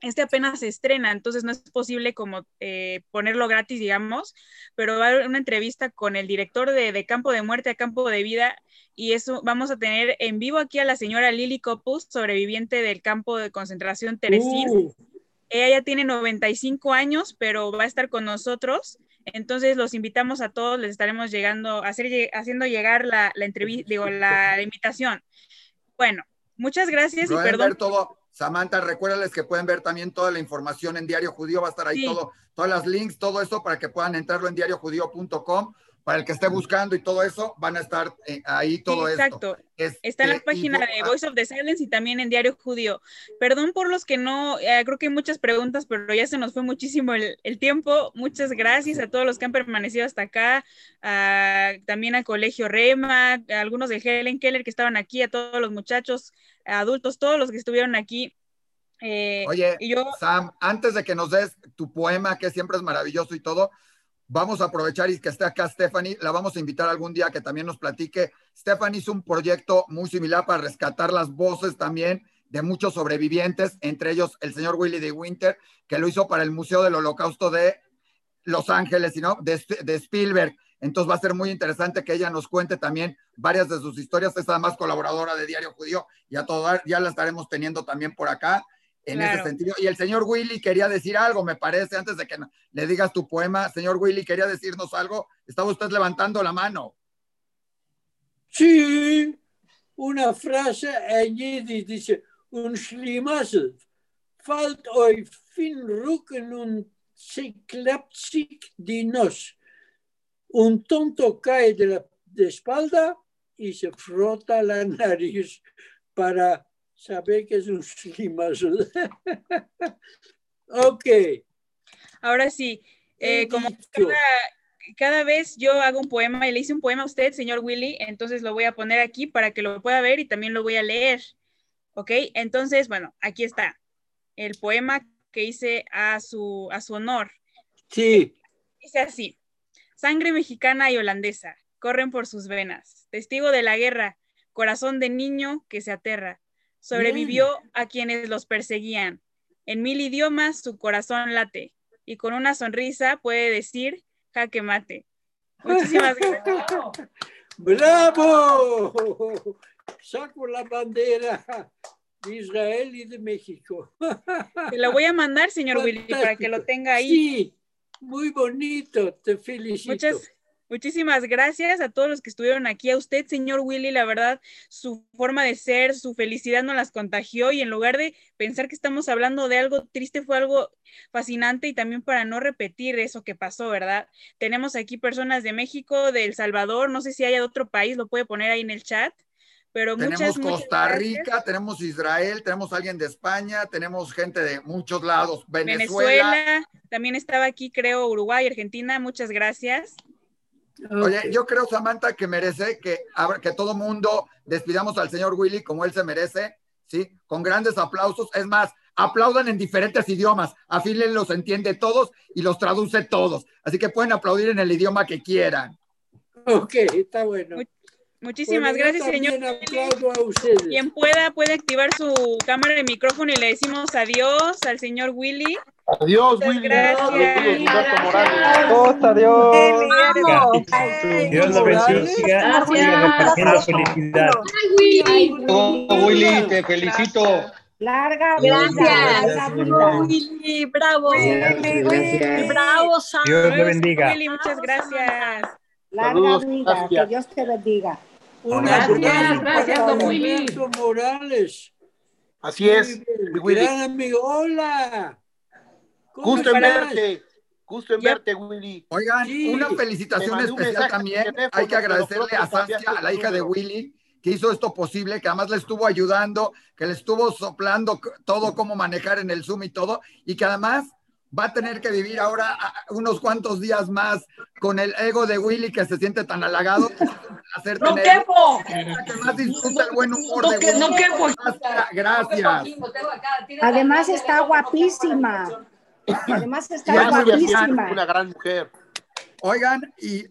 Este apenas se estrena, entonces no es posible como eh, ponerlo gratis, digamos, pero va a haber una entrevista con el director de, Campo de Muerte a Campo de Vida y eso vamos a tener en vivo aquí a la señora Lily Copus, sobreviviente del campo de concentración Teresín. Uh, Ella ya tiene 95 años, pero va a estar con nosotros. Entonces los invitamos a todos, les estaremos llegando, hacer, haciendo llegar la, la entrevista, digo, la, la invitación. Bueno, muchas gracias y perdón. ver todo. Samantha, recuérdales que pueden ver también toda la información en Diario Judío, va a estar ahí Sí. todo, todas las links, todo eso para que puedan entrarlo en diariojudío.com. Para el que esté buscando y todo eso, van a estar eh, ahí todo Sí, esto. exacto. Este, Está en la página de Voice of the Silence y también en Diario Judío. Perdón por los que no, eh, creo que hay muchas preguntas, pero ya se nos fue muchísimo el, el tiempo. Muchas gracias a todos los que han permanecido hasta acá, a- también al Colegio Rema, a algunos de Helen Keller que estaban aquí, a todos los muchachos, adultos, todos los que estuvieron aquí. Eh, Oye, y yo, Sam, antes de que nos des tu poema, que siempre es maravilloso y todo, vamos a aprovechar y que esté acá Stephanie, la vamos a invitar algún día que también nos platique. Stephanie hizo un proyecto muy similar para rescatar las voces también de muchos sobrevivientes, entre ellos el señor Willy de Winter, que lo hizo para el Museo del Holocausto de Los Ángeles, ¿no? de, de Spielberg. Entonces va a ser muy interesante que ella nos cuente también varias de sus historias. Es además colaboradora de Diario Judío y a todo ya la estaremos teniendo también por acá en Claro. ese sentido. Y el señor Willy quería decir algo, me parece, antes de que le digas tu poema. Señor Willy, quería decirnos algo. Estaba usted levantando la mano. Sí, una frase en Yiddish dice, un Schlimassel, fällt euch fin Rücken und se klappt sich die Nuss. Un tonto cae de la de espalda y se frota la nariz para saber que es un Schlimassel. ok. Ahora sí, eh, como cada, cada vez yo hago un poema y le hice un poema a usted, señor Willy, entonces lo voy a poner aquí para que lo pueda ver y también lo voy a leer. ¿Ok? Entonces, bueno, aquí está el poema que hice a su, a su honor. Sí. Dice así, sangre mexicana y holandesa corren por sus venas, testigo de la guerra, corazón de niño que se aterra, sobrevivió a quienes los perseguían. En mil idiomas su corazón late y con una sonrisa puede decir jaque mate. Muchísimas gracias. ¡Bravo! Saco la bandera de Israel y de México. Te lo voy a mandar, señor Willy, para que lo tenga ahí. Sí, muy bonito, te felicito. Muchas, muchísimas gracias a todos los que estuvieron aquí. A usted, señor Willy, la verdad, su forma de ser, su felicidad nos las contagió y en lugar de pensar que estamos hablando de algo triste, fue algo fascinante y también para no repetir eso que pasó, ¿verdad? Tenemos aquí personas de México, de El Salvador, no sé si hay de otro país, lo puede poner ahí en el chat. Pero Tenemos muchas, Costa. Rica, tenemos Israel, tenemos alguien de España, tenemos gente de muchos lados, Venezuela. Venezuela, también estaba aquí, creo, Uruguay, Argentina, muchas gracias. Oye, yo creo, Samantha, que merece que, que todo mundo despidamos al señor Willy como él se merece, ¿sí? Con grandes aplausos. Es más, aplaudan en diferentes idiomas. A fin él los entiende todos y los traduce todos. Así que pueden aplaudir en el idioma que quieran. Ok, está bueno. Muchísimas Bueno, gracias, señor. aplaudo a ustedes. Quien pueda, puede activar su cámara de micrófono y le decimos adiós al señor Willy. Adiós, Muchas Willy. gracias. Humberto Morales. Adiós, adiós. Dios lo bendiga siga felicidad. Willy, te felicito. Larga Gracias. vida, larga vida. Willy, bravo. Gracias. Bravo, Dios le bendiga. Willy, muchas gracias. Larga vida, gracias. que Dios te bendiga. Un Gracias, gracias, don Willy. Morales. Así es, Willy. Gran amigo, hola. ¿Cómo Gusto en verte. Gusto en verte, Willy. Oigan, Sí. una felicitación especial también. teléfono, Hay que agradecerle a Saskia, a la hija de. Willy, que hizo esto posible, que además le estuvo ayudando, que le estuvo soplando todo cómo manejar en el Zoom y todo, y que además va a tener que vivir ahora unos cuantos días más con el ego de Willy que se siente tan halagado. Hacer ¡No tener- quepo! que más disfruta el buen humor No de que- no Willy. quepo. Gracias. Además está guapísima. Además está guapísima. Una gran mujer. Oigan, y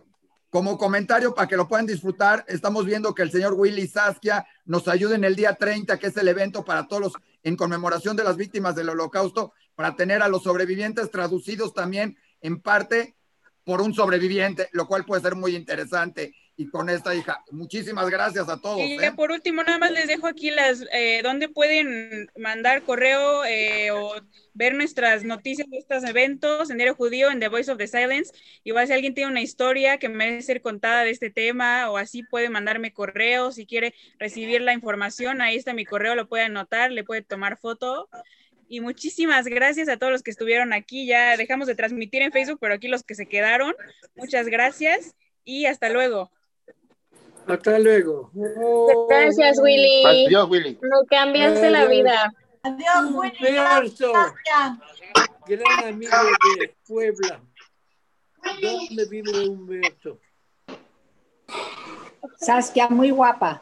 como comentario para que lo puedan disfrutar, estamos viendo que el señor Willy Saskia nos ayuda en el día 30, que es el evento para todos los, en conmemoración de las víctimas del holocausto, para tener a los sobrevivientes traducidos también en parte por un sobreviviente, lo cual puede ser muy interesante. Y con esta hija, muchísimas gracias a todos. Y ¿eh? ya por último, nada más les dejo aquí las, eh, donde pueden mandar correo eh, o ver nuestras noticias de estos eventos en Diario Judío, en The Voice of the Silence. Igual si alguien tiene una historia que merece ser contada de este tema o así puede mandarme correo si quiere recibir la información. Ahí está mi correo, lo puede anotar, le puede tomar foto. Y muchísimas gracias a todos los que estuvieron aquí. Ya dejamos de transmitir en Facebook, pero aquí los que se quedaron, muchas gracias y hasta luego. Hasta luego. Gracias, Willy. Adiós, Willy. Me cambiaste la vida. Adiós, Willy. Humberto, Gracias. gran amigo de Puebla. ¿Dónde vive Humberto? Saskia, muy guapa.